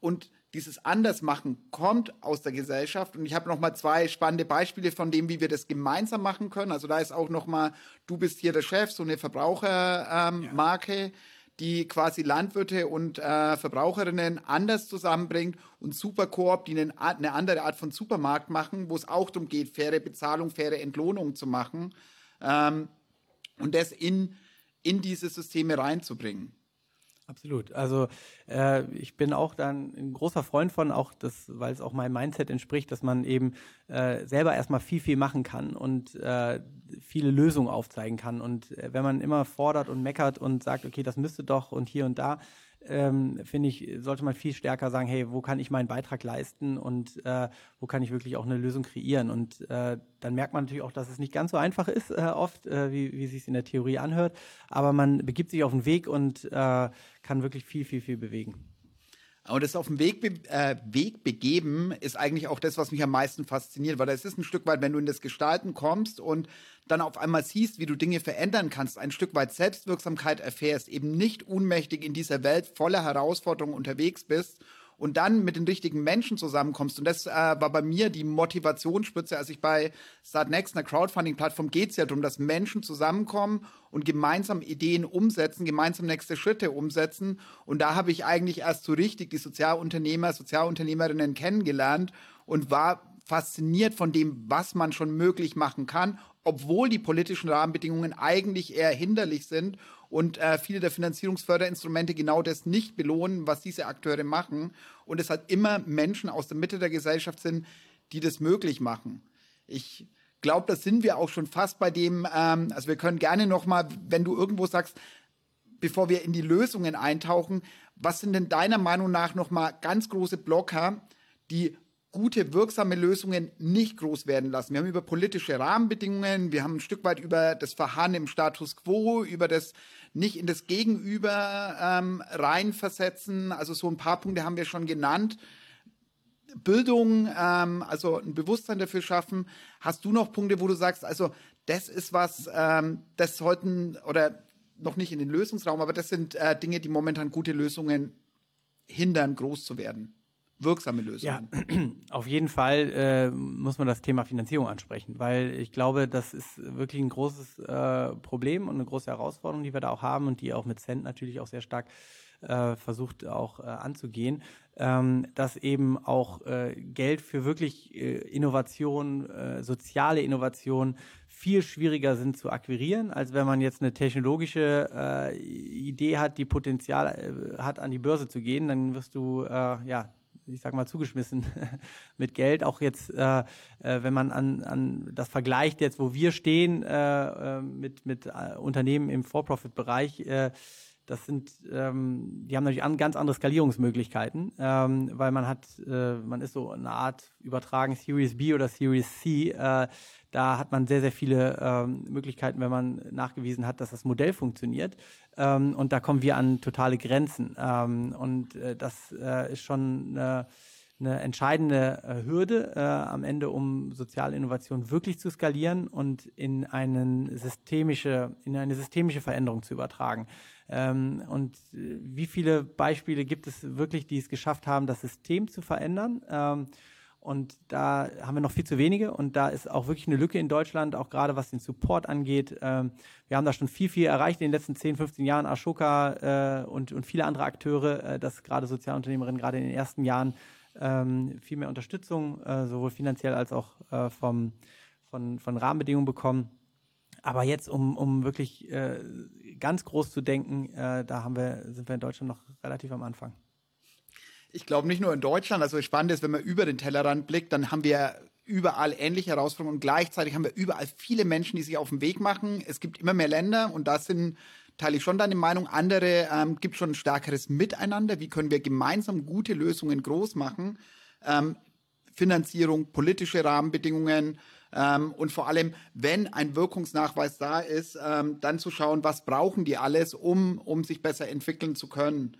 Und dieses Andersmachen kommt aus der Gesellschaft. Und ich habe noch mal zwei spannende Beispiele von dem, wie wir das gemeinsam machen können. Also da ist auch noch mal, du bist hier der Chef, so eine Verbrauchermarke, ähm, ja. Die quasi Landwirte und äh, Verbraucherinnen anders zusammenbringt und Supercoop, die eine, eine andere Art von Supermarkt machen, wo es auch darum geht, faire Bezahlung, faire Entlohnung zu machen ähm, und das in, in diese Systeme reinzubringen. Absolut. Also äh, ich bin auch dann ein großer Freund von, auch das, weil es auch meinem Mindset entspricht, dass man eben äh, selber erstmal viel, viel machen kann und äh, viele Lösungen aufzeigen kann. Und äh, wenn man immer fordert und meckert und sagt, okay, das müsste doch und hier und da, ähm, finde ich, sollte man viel stärker sagen, hey, wo kann ich meinen Beitrag leisten und äh, wo kann ich wirklich auch eine Lösung kreieren? Und äh, dann merkt man natürlich auch, dass es nicht ganz so einfach ist, äh, oft, äh, wie, wie sich in der Theorie anhört. Aber man begibt sich auf den Weg und äh, kann wirklich viel, viel, viel bewegen. Und das auf dem Weg, äh, Weg begeben ist eigentlich auch das, was mich am meisten fasziniert, weil es ist ein Stück weit, wenn du in das Gestalten kommst und dann auf einmal siehst, wie du Dinge verändern kannst, ein Stück weit Selbstwirksamkeit erfährst, eben nicht unmächtig in dieser Welt voller Herausforderungen unterwegs bist und dann mit den richtigen Menschen zusammenkommst. Und das äh, war bei mir die Motivationsspitze, als ich bei Start Next, einer Crowdfunding-Plattform, geht es ja darum, dass Menschen zusammenkommen und gemeinsam Ideen umsetzen, gemeinsam nächste Schritte umsetzen. Und da habe ich eigentlich erst so richtig die Sozialunternehmer, Sozialunternehmerinnen kennengelernt und war fasziniert von dem, was man schon möglich machen kann, obwohl die politischen Rahmenbedingungen eigentlich eher hinderlich sind und äh, viele der Finanzierungsförderinstrumente genau das nicht belohnen, was diese Akteure machen. Und es halt immer Menschen aus der Mitte der Gesellschaft sind, die das möglich machen. Ich glaube, da sind wir auch schon fast bei dem, ähm, also wir können gerne nochmal, wenn du irgendwo sagst, bevor wir in die Lösungen eintauchen, was sind denn deiner Meinung nach nochmal ganz große Blocker, die gute, wirksame Lösungen nicht groß werden lassen. Wir haben über politische Rahmenbedingungen, wir haben ein Stück weit über das Verharren im Status quo, über das nicht in das Gegenüber ähm, reinversetzen. Also so ein paar Punkte haben wir schon genannt. Bildung, ähm, also ein Bewusstsein dafür schaffen. Hast du noch Punkte, wo du sagst, also das ist was, ähm, das sollten oder noch nicht in den Lösungsraum, aber das sind äh, Dinge, die momentan gute Lösungen hindern, groß zu werden wirksame Lösungen. Ja, [CLEARS THROAT] auf jeden Fall äh, muss man das Thema Finanzierung ansprechen, weil ich glaube, das ist wirklich ein großes äh, Problem und eine große Herausforderung, die wir da auch haben und die auch mit Cent natürlich auch sehr stark äh, versucht auch äh, anzugehen, ähm, dass eben auch äh, Geld für wirklich äh, Innovation, soziale Innovation viel schwieriger sind zu akquirieren, als wenn man jetzt eine technologische Idee hat, die Potenzial hat, an die Börse zu gehen, dann wirst du ja ich sag mal, zugeschmissen [LAUGHS] mit Geld. Auch jetzt, äh, äh, wenn man an, an das vergleicht, jetzt wo wir stehen äh, äh mit, mit äh, Unternehmen im For-Profit-Bereich, äh, das sind, ähm, die haben natürlich an, ganz andere Skalierungsmöglichkeiten, ähm, weil man hat, äh, man ist so eine Art übertragen Series B oder Series C. Äh, da hat man sehr, sehr viele ähm, Möglichkeiten, wenn man nachgewiesen hat, dass das Modell funktioniert. Ähm, und da kommen wir an totale Grenzen. Ähm, und äh, das äh, ist schon eine, eine entscheidende äh, Hürde äh, am Ende, um soziale Innovation wirklich zu skalieren und in, einen systemische, in eine systemische Veränderung zu übertragen. Ähm, und äh, wie viele Beispiele gibt es wirklich, die es geschafft haben, das System zu verändern? Ähm, und da haben wir noch viel zu wenige und da ist auch wirklich eine Lücke in Deutschland, auch gerade was den Support angeht. Ähm, wir haben da schon viel, viel erreicht in den letzten 10, 15 Jahren. Ashoka äh, und, viele andere Akteure, äh, dass gerade Sozialunternehmerinnen gerade in den ersten Jahren ähm, viel mehr Unterstützung, äh, sowohl finanziell als auch vom, von, von Rahmenbedingungen bekommen. Aber jetzt, um, um wirklich ganz groß zu denken, da haben wir, sind wir in Deutschland noch relativ am Anfang ich glaube nicht nur in Deutschland, also spannend ist, wenn man über den Tellerrand blickt, dann haben wir überall ähnliche Herausforderungen und gleichzeitig haben wir überall viele Menschen, die sich auf den Weg machen. Es gibt immer mehr Länder und da sind teile ich schon deine Meinung. Andere ähm, gibt schon ein stärkeres Miteinander. Wie können wir gemeinsam gute Lösungen groß machen? Ähm, Finanzierung, politische Rahmenbedingungen ähm, und vor allem, wenn ein Wirkungsnachweis da ist, ähm, dann zu schauen, was brauchen die alles, um, um sich besser entwickeln zu können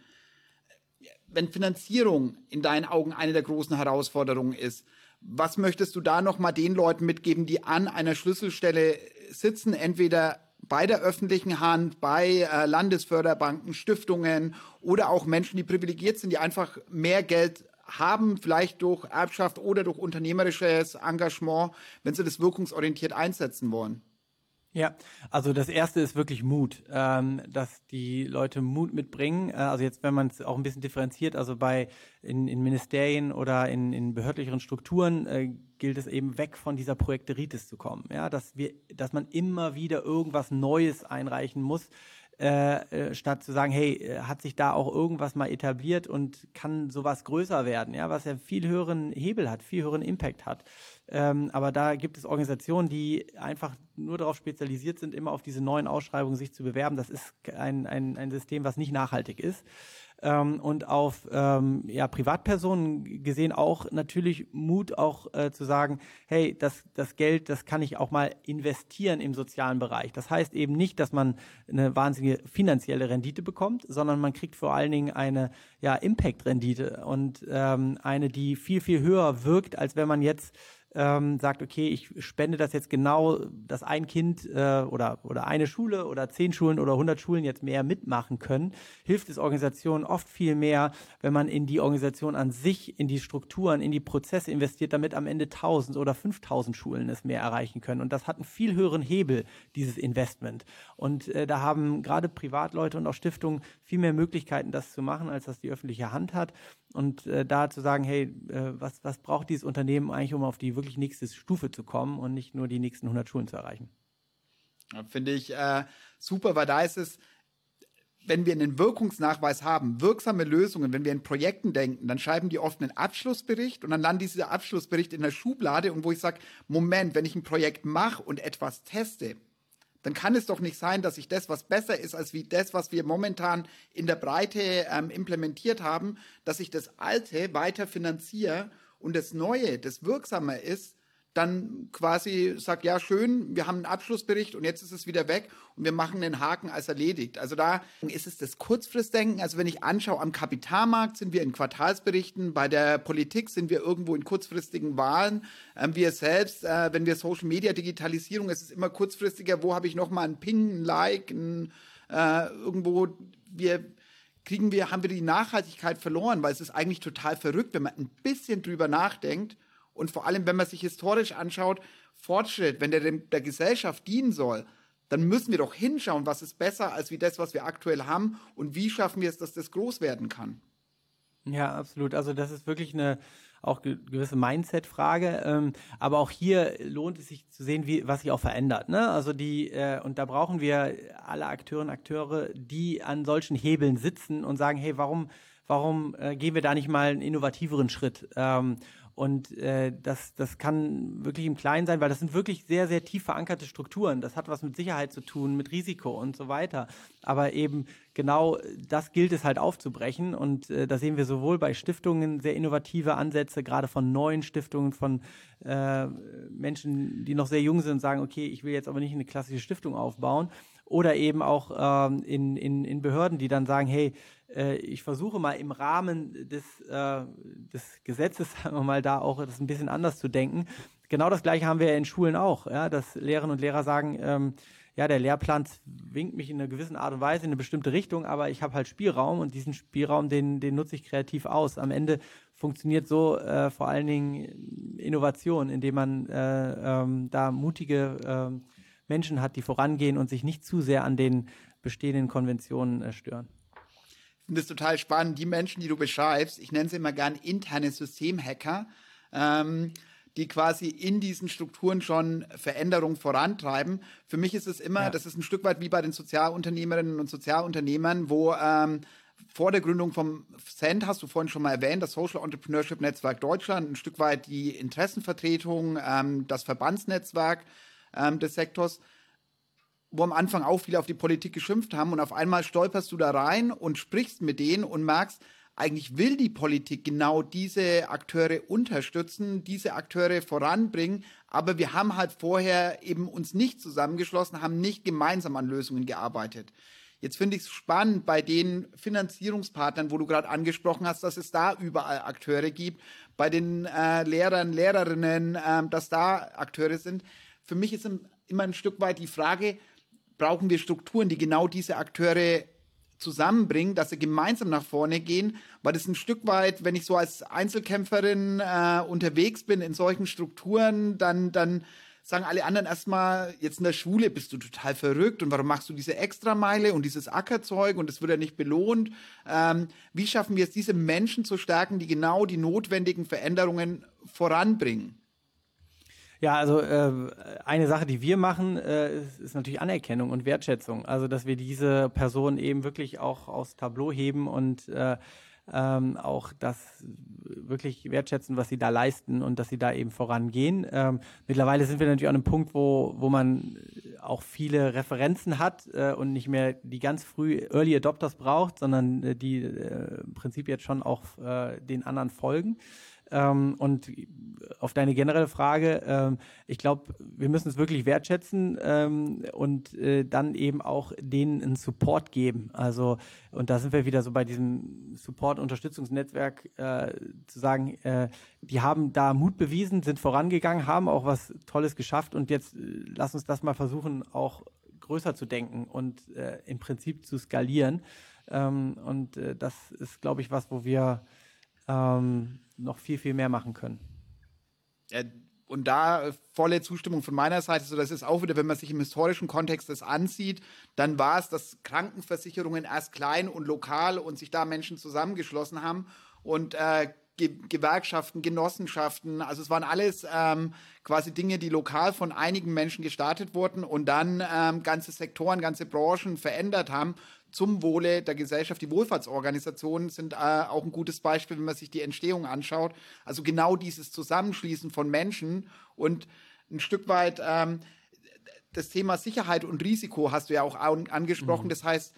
wenn Finanzierung in deinen Augen eine der großen Herausforderungen ist, was möchtest du da nochmal den Leuten mitgeben, die an einer Schlüsselstelle sitzen, entweder bei der öffentlichen Hand, bei äh, Landesförderbanken, Stiftungen oder auch Menschen, die privilegiert sind, die einfach mehr Geld haben, vielleicht durch Erbschaft oder durch unternehmerisches Engagement, wenn sie das wirkungsorientiert einsetzen wollen? Ja, also das erste ist wirklich Mut, ähm, dass die Leute Mut mitbringen. Äh, also jetzt, wenn man es auch ein bisschen differenziert, also bei in, in Ministerien oder in, in behördlicheren Strukturen äh, gilt es eben weg von dieser Projekteritis zu kommen. Ja, dass wir, dass man immer wieder irgendwas Neues einreichen muss. Äh, äh statt zu sagen, hey, äh, hat sich da auch irgendwas mal etabliert und kann sowas größer werden, ja, was ja viel höheren Hebel hat, viel höheren Impact hat. Ähm, aber da gibt es Organisationen, die einfach nur darauf spezialisiert sind, immer auf diese neuen Ausschreibungen sich zu bewerben. Das ist ein, ein, ein System, was nicht nachhaltig ist. Ähm, und auf ähm, ja, Privatpersonen gesehen auch natürlich Mut, auch äh, zu sagen, hey, das, das Geld, das kann ich auch mal investieren im sozialen Bereich. Das heißt eben nicht, dass man eine wahnsinnige finanzielle Rendite bekommt, sondern man kriegt vor allen Dingen eine ja, Impact-Rendite und ähm, eine, die viel, viel höher wirkt, als wenn man jetzt ähm, sagt, okay, ich spende das jetzt genau, dass ein Kind äh, oder, oder eine Schule oder zehn Schulen oder hundert Schulen jetzt mehr mitmachen können, hilft es Organisationen oft viel mehr, wenn man in die Organisation an sich, in die Strukturen, in die Prozesse investiert, damit am Ende tausend oder fünftausend Schulen es mehr erreichen können. Und das hat einen viel höheren Hebel, dieses Investment. Und äh, da haben gerade Privatleute und auch Stiftungen viel mehr Möglichkeiten, das zu machen, als das die öffentliche Hand hat. Und äh, da zu sagen, hey, äh, was, was braucht dieses Unternehmen eigentlich, um auf die wirklich nächste Stufe zu kommen und nicht nur die nächsten 100 Schulen zu erreichen? Ja, Finde ich äh, super, weil da ist es, wenn wir einen Wirkungsnachweis haben, wirksame Lösungen, wenn wir in Projekten denken, dann schreiben die oft einen Abschlussbericht und dann landet dieser Abschlussbericht in der Schublade und wo ich sage, Moment, wenn ich ein Projekt mache und etwas teste, dann kann es doch nicht sein, dass ich das, was besser ist als wie das, was wir momentan in der Breite ähm, implementiert haben, dass ich das Alte weiter finanziere und das Neue, das wirksamer ist, dann quasi sagt, ja, schön, wir haben einen Abschlussbericht und jetzt ist es wieder weg und wir machen den Haken als erledigt. Also da ist es das Kurzfristdenken. Also wenn ich anschaue, am Kapitalmarkt sind wir in Quartalsberichten, bei der Politik sind wir irgendwo in kurzfristigen Wahlen. Ähm, wir selbst, äh, wenn wir Social Media Digitalisierung, es ist immer kurzfristiger, wo habe ich nochmal einen Ping, ein Like, ein, äh, irgendwo, wir kriegen wir, haben wir die Nachhaltigkeit verloren, weil es ist eigentlich total verrückt, wenn man ein bisschen drüber nachdenkt und vor allem, wenn man sich historisch anschaut, Fortschritt, wenn der der Gesellschaft dienen soll, dann müssen wir doch hinschauen, was ist besser als wie das, was wir aktuell haben und wie schaffen wir es, dass das groß werden kann. Ja, absolut. Also das ist wirklich eine auch gewisse Mindset-Frage. Ähm, aber auch hier lohnt es sich zu sehen, wie, was sich auch verändert. Ne? Also die, äh, und da brauchen wir alle Akteurinnen und Akteure, die an solchen Hebeln sitzen und sagen, hey, warum, warum äh, gehen wir da nicht mal einen innovativeren Schritt? Ähm, und äh, das, das kann wirklich im Kleinen sein, weil das sind wirklich sehr, sehr tief verankerte Strukturen. Das hat was mit Sicherheit zu tun, mit Risiko und so weiter. Aber eben genau das gilt es halt aufzubrechen. Und äh, da sehen wir sowohl bei Stiftungen sehr innovative Ansätze, gerade von neuen Stiftungen, von äh, Menschen, die noch sehr jung sind und sagen, okay, ich will jetzt aber nicht eine klassische Stiftung aufbauen. Oder eben auch ähm, in, in, in Behörden, die dann sagen, hey, äh, ich versuche mal im Rahmen des, äh, des Gesetzes, [LAUGHS] sagen wir mal, da auch das ein bisschen anders zu denken. Genau das gleiche haben wir in Schulen auch, ja, dass Lehrerinnen und Lehrer sagen, ähm, ja, der Lehrplan winkt mich in einer gewissen Art und Weise in eine bestimmte Richtung, aber ich habe halt Spielraum und diesen Spielraum, den, den nutze ich kreativ aus. Am Ende funktioniert so äh, vor allen Dingen Innovation, indem man äh, ähm, da mutige äh, Menschen hat, die vorangehen und sich nicht zu sehr an den bestehenden Konventionen äh, stören. Ich finde es total spannend, die Menschen, die du beschreibst, ich nenne sie immer gern interne Systemhacker. Ähm, die quasi in diesen Strukturen schon Veränderungen vorantreiben. Für mich ist es immer, ja. das ist ein Stück weit wie bei den Sozialunternehmerinnen und Sozialunternehmern, wo ähm, vor der Gründung vom CENT, hast du vorhin schon mal erwähnt, das Social Entrepreneurship Netzwerk Deutschland, ein Stück weit die Interessenvertretung, ähm, das Verbandsnetzwerk ähm, des Sektors, wo am Anfang auch viele auf die Politik geschimpft haben und auf einmal stolperst du da rein und sprichst mit denen und merkst, eigentlich will die Politik genau diese Akteure unterstützen, diese Akteure voranbringen, aber wir haben halt vorher eben uns nicht zusammengeschlossen, haben nicht gemeinsam an Lösungen gearbeitet. Jetzt finde ich es spannend bei den Finanzierungspartnern, wo du gerade angesprochen hast, dass es da überall Akteure gibt, bei den äh, Lehrern, Lehrerinnen, äh, dass da Akteure sind. Für mich ist immer ein Stück weit die Frage, brauchen wir Strukturen, die genau diese Akteure zusammenbringen, dass sie gemeinsam nach vorne gehen, weil das ein Stück weit, wenn ich so als Einzelkämpferin äh, unterwegs bin in solchen Strukturen, dann, dann sagen alle anderen erstmal, jetzt in der Schule bist du total verrückt und warum machst du diese Extrameile und dieses Ackerzeug und es wird ja nicht belohnt. Ähm, wie schaffen wir es, diese Menschen zu stärken, die genau die notwendigen Veränderungen voranbringen? Ja, also äh, eine Sache, die wir machen, äh, ist, ist, natürlich Anerkennung und Wertschätzung. Also, dass wir diese Person eben wirklich auch aus Tableau heben und äh, ähm, auch das wirklich wertschätzen, was sie da leisten und dass sie da eben vorangehen. Ähm, mittlerweile sind wir natürlich an einem Punkt, wo, wo man auch viele Referenzen hat äh, und nicht mehr die ganz früh Early Adopters braucht, sondern äh, die äh, im Prinzip jetzt schon auch äh, den anderen folgen. Ähm, und auf deine generelle Frage, ähm, ich glaube, wir müssen es wirklich wertschätzen ähm, und äh, dann eben auch denen einen Support geben. Also, und da sind wir wieder so bei diesem Support-Unterstützungsnetzwerk äh, zu sagen, äh, die haben da Mut bewiesen, sind vorangegangen, haben auch was Tolles geschafft und jetzt äh, lass uns das mal versuchen, auch größer zu denken und äh, im Prinzip zu skalieren. Ähm, und äh, das ist, glaube ich, was, wo wir ähm, noch viel, viel mehr machen können. Ja, und da äh, volle Zustimmung von meiner Seite. So, das ist auch wieder, wenn man sich im historischen Kontext das ansieht, dann war es, dass Krankenversicherungen erst klein und lokal und sich da Menschen zusammengeschlossen haben und äh, Ge Gewerkschaften, Genossenschaften, also es waren alles ähm, quasi Dinge, die lokal von einigen Menschen gestartet wurden und dann ähm, ganze Sektoren, ganze Branchen verändert haben zum Wohle der Gesellschaft. Die Wohlfahrtsorganisationen sind äh, auch ein gutes Beispiel, wenn man sich die Entstehung anschaut. Also genau dieses Zusammenschließen von Menschen und ein Stück weit ähm, das Thema Sicherheit und Risiko hast du ja auch angesprochen. Mhm. Das heißt,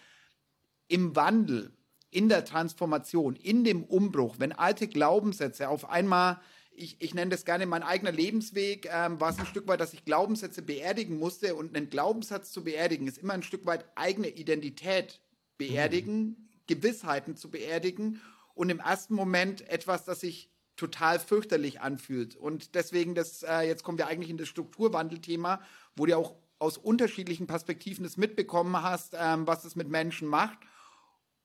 im Wandel, in der Transformation, in dem Umbruch, wenn alte Glaubenssätze auf einmal ich, ich nenne das gerne mein eigener Lebensweg, ähm, war es ein Stück weit, dass ich Glaubenssätze beerdigen musste. Und einen Glaubenssatz zu beerdigen ist immer ein Stück weit eigene Identität beerdigen. Gewissheiten zu beerdigen und im ersten Moment etwas, das sich total fürchterlich anfühlt. Und deswegen, das, äh, jetzt kommen wir eigentlich in das Strukturwandelthema, wo du auch aus unterschiedlichen Perspektiven das mitbekommen hast, ähm, was das mit Menschen macht.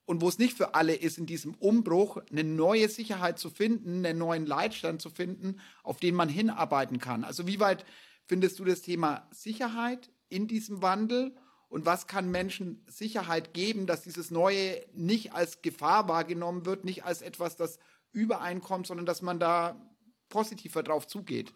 Und wo es nicht für alle ist, in diesem Umbruch eine neue Sicherheit zu finden, einen neuen Leitstand zu finden, auf den man hinarbeiten kann. Also wie weit findest du das Thema Sicherheit in diesem Wandel und was kann Menschen Sicherheit geben, dass dieses Neue nicht als Gefahr wahrgenommen wird, nicht als etwas, das übereinkommt, sondern dass man da positiver drauf zugeht.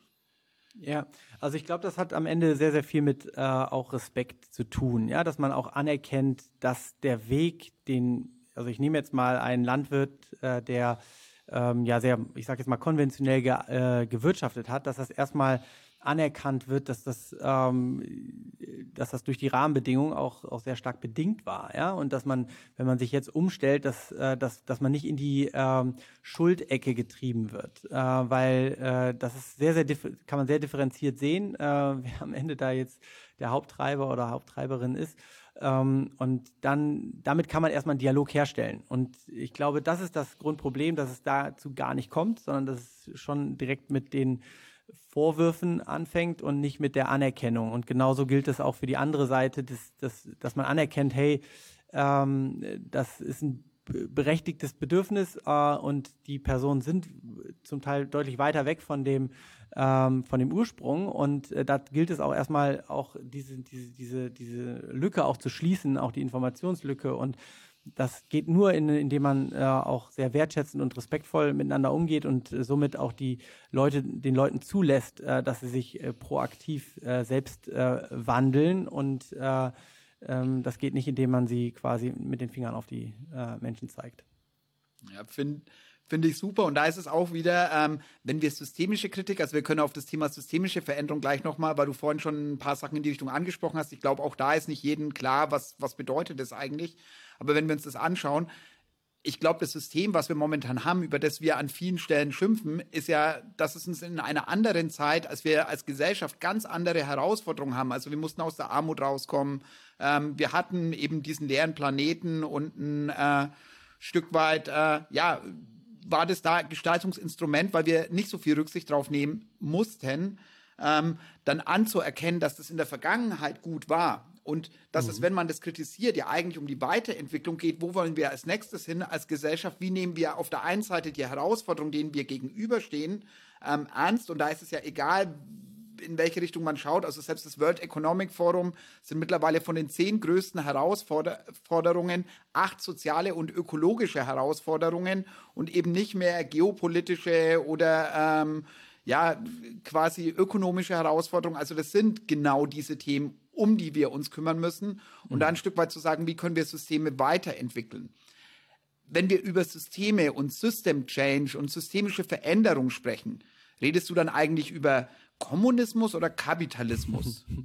Ja, also ich glaube, das hat am Ende sehr, sehr viel mit äh, auch Respekt zu tun, ja, dass man auch anerkennt, dass der Weg, den, also ich nehme jetzt mal einen Landwirt, äh, der ähm, ja sehr, ich sage jetzt mal konventionell ge, äh, gewirtschaftet hat, dass das erstmal anerkannt wird, dass das, ähm, dass das durch die Rahmenbedingungen auch, auch sehr stark bedingt war. Ja? Und dass man, wenn man sich jetzt umstellt, dass, äh, dass, dass man nicht in die ähm, Schuldecke getrieben wird. Äh, weil äh, das ist sehr, sehr kann man sehr differenziert sehen, äh, [LAUGHS] wer am Ende da jetzt der Haupttreiber oder Haupttreiberin ist. Ähm, und dann, damit kann man erstmal einen Dialog herstellen. Und ich glaube, das ist das Grundproblem, dass es dazu gar nicht kommt, sondern dass es schon direkt mit den Vorwürfen anfängt und nicht mit der Anerkennung. Und genauso gilt es auch für die andere Seite, dass, dass, dass man anerkennt, hey, ähm, das ist ein berechtigtes Bedürfnis äh, und die Personen sind zum Teil deutlich weiter weg von dem, ähm, von dem Ursprung und äh, da gilt es auch erstmal auch diese, diese, diese, diese Lücke auch zu schließen, auch die Informationslücke und das geht nur, in, indem man äh, auch sehr wertschätzend und respektvoll miteinander umgeht und äh, somit auch die Leute, den Leuten zulässt, äh, dass sie sich äh, proaktiv äh, selbst äh, wandeln. Und ähm, das geht nicht, indem man sie quasi mit den Fingern auf die Menschen zeigt. Ja, finde Finde ich super. Und da ist es auch wieder, ähm, wenn wir systemische Kritik, also wir können auf das Thema systemische Veränderung gleich nochmal, weil du vorhin schon ein paar Sachen in die Richtung angesprochen hast. Ich glaube, auch da ist nicht jedem klar, was, was bedeutet das eigentlich. Aber wenn wir uns das anschauen, ich glaube, das System, was wir momentan haben, über das wir an vielen Stellen schimpfen, ist ja, dass es uns in einer anderen Zeit, als wir als Gesellschaft ganz andere Herausforderungen haben. Also wir mussten aus der Armut rauskommen. Ähm, wir hatten eben diesen leeren Planeten und ein äh, Stück weit, äh, ja, war das da Gestaltungsinstrument, weil wir nicht so viel Rücksicht drauf nehmen mussten, ähm, dann anzuerkennen, dass das in der Vergangenheit gut war. Und dass mhm. es, wenn man das kritisiert, ja eigentlich um die Weiterentwicklung geht, wo wollen wir als nächstes hin als Gesellschaft, wie nehmen wir auf der einen Seite die Herausforderungen, denen wir gegenüberstehen, ähm, ernst? Und da ist es ja egal, in welche Richtung man schaut. Also selbst das World Economic Forum sind mittlerweile von den zehn größten Herausforderungen acht soziale und ökologische Herausforderungen und eben nicht mehr geopolitische oder ähm, ja quasi ökonomische Herausforderungen. Also das sind genau diese Themen um die wir uns kümmern müssen und mhm. da ein Stück weit zu sagen, wie können wir Systeme weiterentwickeln. Wenn wir über Systeme und System Change und systemische Veränderung sprechen, redest du dann eigentlich über Kommunismus oder Kapitalismus? [LAUGHS]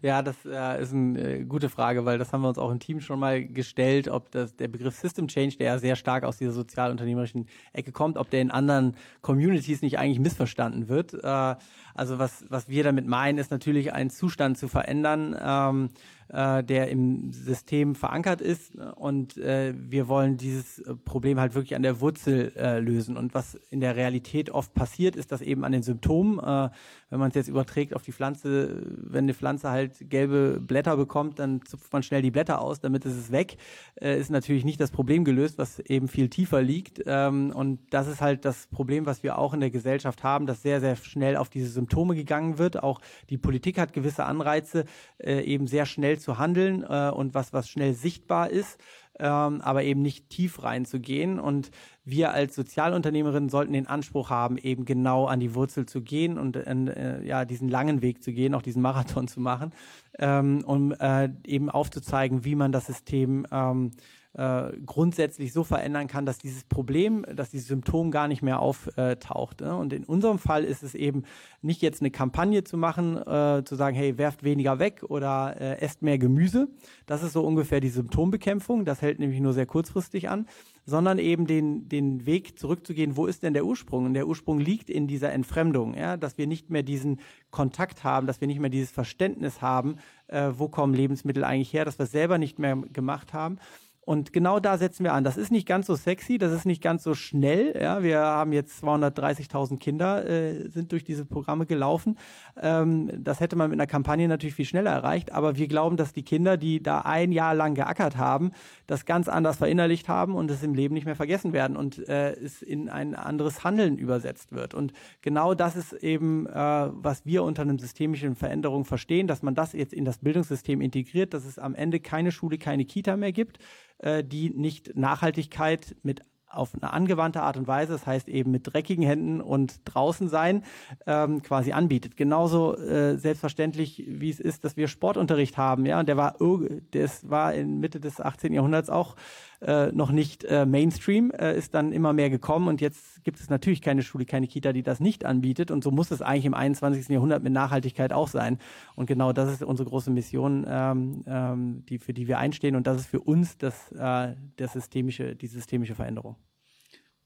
Ja, das äh, ist eine äh, gute Frage, weil das haben wir uns auch im Team schon mal gestellt, ob das, der Begriff System Change, der ja sehr stark aus dieser sozialunternehmerischen Ecke kommt, ob der in anderen Communities nicht eigentlich missverstanden wird. Äh, also was, was wir damit meinen, ist natürlich einen Zustand zu verändern, ähm, äh, der im System verankert ist. Und äh, wir wollen dieses Problem halt wirklich an der Wurzel äh, lösen. Und was in der Realität oft passiert, ist, dass eben an den Symptomen, äh, wenn man es jetzt überträgt auf die Pflanze, wenn eine Pflanze halt gelbe Blätter bekommt, dann zupft man schnell die Blätter aus, damit ist es weg, äh, ist natürlich nicht das Problem gelöst, was eben viel tiefer liegt. Ähm, und das ist halt das Problem, was wir auch in der Gesellschaft haben, dass sehr, sehr schnell auf diese Symptome gegangen wird. Auch die Politik hat gewisse Anreize, äh, eben sehr schnell zu handeln äh, und was, was schnell sichtbar ist, ähm, aber eben nicht tief reinzugehen. Und wir als Sozialunternehmerinnen sollten den Anspruch haben, eben genau an die Wurzel zu gehen und äh, ja, diesen langen Weg zu gehen, auch diesen Marathon zu machen, ähm, um äh, eben aufzuzeigen, wie man das System ähm, äh, grundsätzlich so verändern kann, dass dieses Problem, dass dieses Symptom gar nicht mehr auftaucht. Ne? Und in unserem Fall ist es eben nicht jetzt eine Kampagne zu machen, äh, zu sagen, hey, werft weniger weg oder äh, esst mehr Gemüse. Das ist so ungefähr die Symptombekämpfung. Das hält nämlich nur sehr kurzfristig an sondern eben den, den Weg zurückzugehen, wo ist denn der Ursprung? Und der Ursprung liegt in dieser Entfremdung, ja? dass wir nicht mehr diesen Kontakt haben, dass wir nicht mehr dieses Verständnis haben, äh, wo kommen Lebensmittel eigentlich her, dass wir es selber nicht mehr gemacht haben. Und genau da setzen wir an. Das ist nicht ganz so sexy, das ist nicht ganz so schnell. Ja, wir haben jetzt 230.000 Kinder äh, sind durch diese Programme gelaufen. Ähm, das hätte man mit einer Kampagne natürlich viel schneller erreicht. Aber wir glauben, dass die Kinder, die da ein Jahr lang geackert haben, das ganz anders verinnerlicht haben und es im Leben nicht mehr vergessen werden und äh, es in ein anderes Handeln übersetzt wird. Und genau das ist eben, äh, was wir unter einer systemischen Veränderung verstehen, dass man das jetzt in das Bildungssystem integriert, dass es am Ende keine Schule, keine Kita mehr gibt äh, die nicht Nachhaltigkeit mit auf eine angewandte Art und Weise, das heißt eben mit dreckigen Händen und draußen sein, ähm, quasi anbietet. Genauso äh, selbstverständlich, wie es ist, dass wir Sportunterricht haben, ja, und der war, das war in Mitte des 18. Jahrhunderts auch äh, noch nicht äh, Mainstream, äh, ist dann immer mehr gekommen und jetzt gibt es natürlich keine Schule, keine Kita, die das nicht anbietet und so muss es eigentlich im 21. Jahrhundert mit Nachhaltigkeit auch sein und genau das ist unsere große Mission, ähm, ähm, die, für die wir einstehen und das ist für uns das, äh, das systemische, die systemische Veränderung.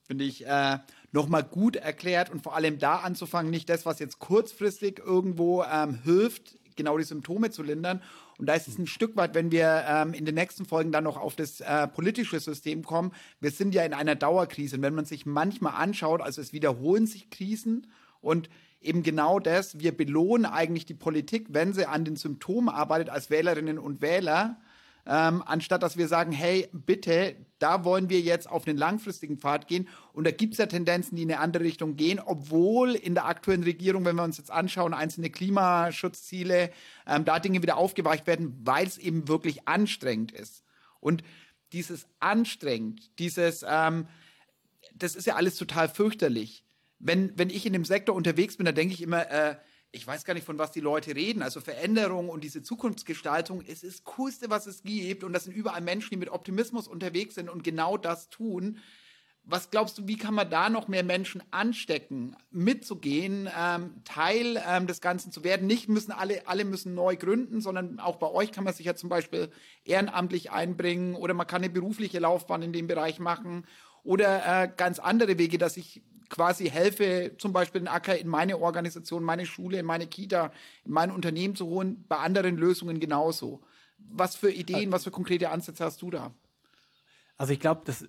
Finde ich äh, nochmal gut erklärt und vor allem da anzufangen, nicht das, was jetzt kurzfristig irgendwo ähm, hilft, genau die Symptome zu lindern. Und da ist es ein Stück weit, wenn wir ähm, in den nächsten Folgen dann noch auf das äh, politische System kommen. Wir sind ja in einer Dauerkrise. Und wenn man sich manchmal anschaut, also es wiederholen sich Krisen und eben genau das, wir belohnen eigentlich die Politik, wenn sie an den Symptomen arbeitet als Wählerinnen und Wähler ähm, anstatt dass wir sagen, hey, bitte, da wollen wir jetzt auf einen langfristigen Pfad gehen. Und da gibt es ja Tendenzen, die in eine andere Richtung gehen, obwohl in der aktuellen Regierung, wenn wir uns jetzt anschauen, einzelne Klimaschutzziele, ähm, da Dinge wieder aufgeweicht werden, weil es eben wirklich anstrengend ist. Und dieses anstrengend, dieses, ähm, das ist ja alles total fürchterlich. Wenn, wenn ich in dem Sektor unterwegs bin, da denke ich immer, äh, ich weiß gar nicht, von was die Leute reden. Also Veränderung und diese Zukunftsgestaltung es ist das Coolste, was es gibt. Und das sind überall Menschen, die mit Optimismus unterwegs sind und genau das tun. Was glaubst du, wie kann man da noch mehr Menschen anstecken, mitzugehen, ähm, Teil ähm, des Ganzen zu werden? Nicht müssen alle, alle müssen neu gründen, sondern auch bei euch kann man sich ja zum Beispiel ehrenamtlich einbringen oder man kann eine berufliche Laufbahn in dem Bereich machen oder äh, ganz andere Wege, dass ich quasi helfe, zum Beispiel den Acker in meine Organisation, meine Schule, in meine Kita, in mein Unternehmen zu holen, bei anderen Lösungen genauso. Was für Ideen, was für konkrete Ansätze hast du da? Also ich glaube, das äh,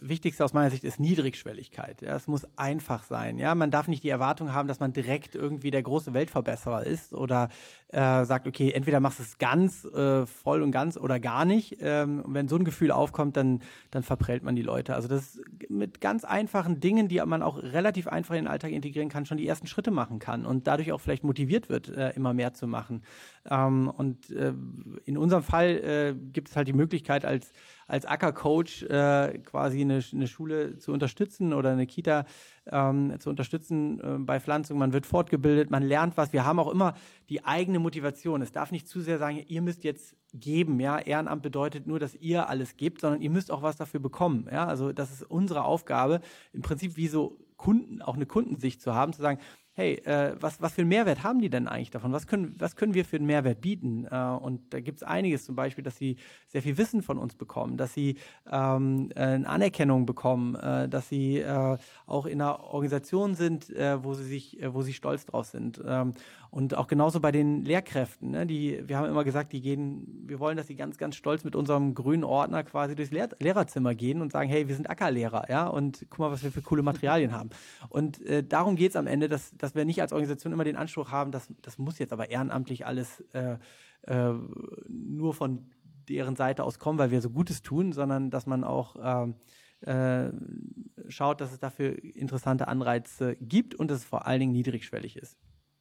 Wichtigste aus meiner Sicht ist Niedrigschwelligkeit. Ja, es muss einfach sein. Ja, man darf nicht die Erwartung haben, dass man direkt irgendwie der große Weltverbesserer ist oder äh, sagt, okay, entweder machst du es ganz äh, voll und ganz oder gar nicht. Ähm, wenn so ein Gefühl aufkommt, dann dann verprellt man die Leute. Also das mit ganz einfachen Dingen, die man auch relativ einfach in den Alltag integrieren kann, schon die ersten Schritte machen kann und dadurch auch vielleicht motiviert wird, äh, immer mehr zu machen. Ähm, und äh, in unserem Fall äh, gibt es halt die Möglichkeit als als Ackercoach äh, quasi eine, eine Schule zu unterstützen oder eine Kita ähm, zu unterstützen äh, bei Pflanzung. Man wird fortgebildet, man lernt was. Wir haben auch immer die eigene Motivation. Es darf nicht zu sehr sagen, ihr müsst jetzt geben. Ja, Ehrenamt bedeutet nur, dass ihr alles gebt, sondern ihr müsst auch was dafür bekommen. Ja, also das ist unsere Aufgabe, im Prinzip wie so Kunden, auch eine Kundensicht zu haben, zu sagen, hey, äh, was, was für einen Mehrwert haben die denn eigentlich davon? Was können, was können wir für einen Mehrwert bieten? Äh, und da gibt es einiges, zum Beispiel, dass sie sehr viel Wissen von uns bekommen, dass sie ähm, äh, eine Anerkennung bekommen, äh, dass sie äh, auch in einer Organisation sind, äh, wo sie sich, wo sie stolz drauf sind. Ähm, und auch genauso bei den Lehrkräften. Ne? Die, wir haben immer gesagt, die gehen, wir wollen, dass sie ganz, ganz stolz mit unserem grünen Ordner quasi durchs Lehr Lehrerzimmer gehen und sagen, hey, wir sind Ackerlehrer, ja, und guck mal, was wir für coole Materialien haben. Und darum geht es am Ende, dass, dass wir nicht als Organisation immer den Anspruch haben, dass das muss jetzt aber ehrenamtlich alles äh, äh, nur von deren Seite aus kommen, weil wir so Gutes tun, sondern dass man auch ähm, äh, schaut, dass es dafür interessante Anreize gibt und dass es vor allen Dingen niedrigschwellig ist.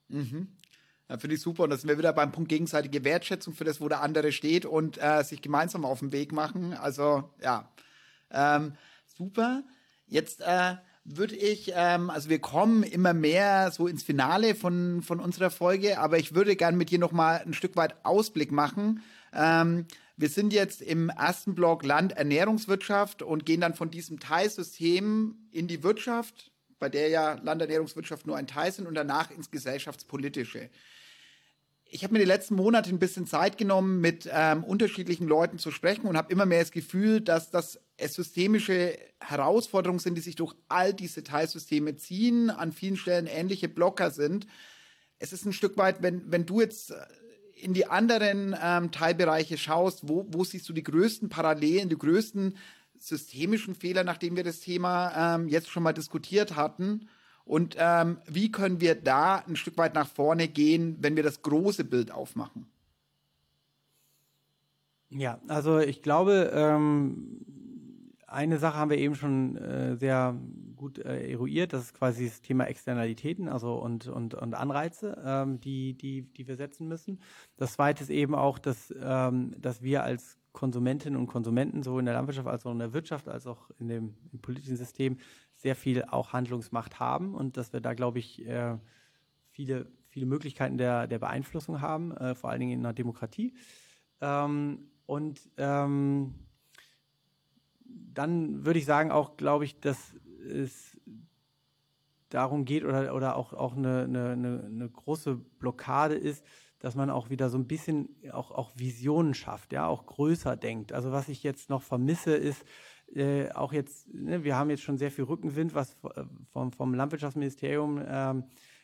Mhm. Ja, Finde ich super. Und da sind wir wieder beim Punkt gegenseitige Wertschätzung für das, wo der andere steht und äh, sich gemeinsam auf den Weg machen. Also ja, ähm, super. Jetzt äh, würde ich, ähm, also wir kommen immer mehr so ins Finale von, von unserer Folge, aber ich würde gerne mit dir noch mal ein Stück weit Ausblick machen. Ähm, wir sind jetzt im ersten Block Land Ernährungswirtschaft und gehen dann von diesem Teilsystem in die Wirtschaft, bei der ja Landernährungswirtschaft nur ein Teil sind und danach ins Gesellschaftspolitische. Ich habe mir die letzten Monate ein bisschen Zeit genommen, mit ähm, unterschiedlichen Leuten zu sprechen und habe immer mehr das Gefühl, dass das systemische Herausforderungen sind, die sich durch all diese Teilsysteme ziehen, an vielen Stellen ähnliche Blocker sind. Es ist ein Stück weit, wenn, wenn du jetzt in die anderen ähm, Teilbereiche schaust, wo, wo siehst du die größten Parallelen, die größten systemischen Fehler, nachdem wir das Thema ähm, jetzt schon mal diskutiert hatten? Und ähm, wie können wir da ein Stück weit nach vorne gehen, wenn wir das große Bild aufmachen? Ja, also ich glaube, ähm, eine Sache haben wir eben schon äh, sehr gut äh, eruiert, das ist quasi das Thema Externalitäten also und, und, und Anreize, ähm, die, die, die wir setzen müssen. Das zweite ist eben auch, dass, ähm, dass wir als Konsumentinnen und Konsumenten, sowohl in der Landwirtschaft als auch in der Wirtschaft, als auch in dem politischen System, sehr viel auch Handlungsmacht haben und dass wir da, glaube ich, äh, viele, viele Möglichkeiten der, der Beeinflussung haben, äh, vor allen Dingen in einer Demokratie. Ähm, und ähm, dann würde ich sagen, auch glaube ich, dass es darum geht oder, oder auch, auch eine, eine, eine große Blockade ist, dass man auch wieder so ein bisschen auch, auch Visionen schafft, ja, auch größer denkt. Also was ich jetzt noch vermisse, ist äh, auch jetzt, ne, wir haben jetzt schon sehr viel Rückenwind, was äh, vom, vom Landwirtschaftsministerium ähm,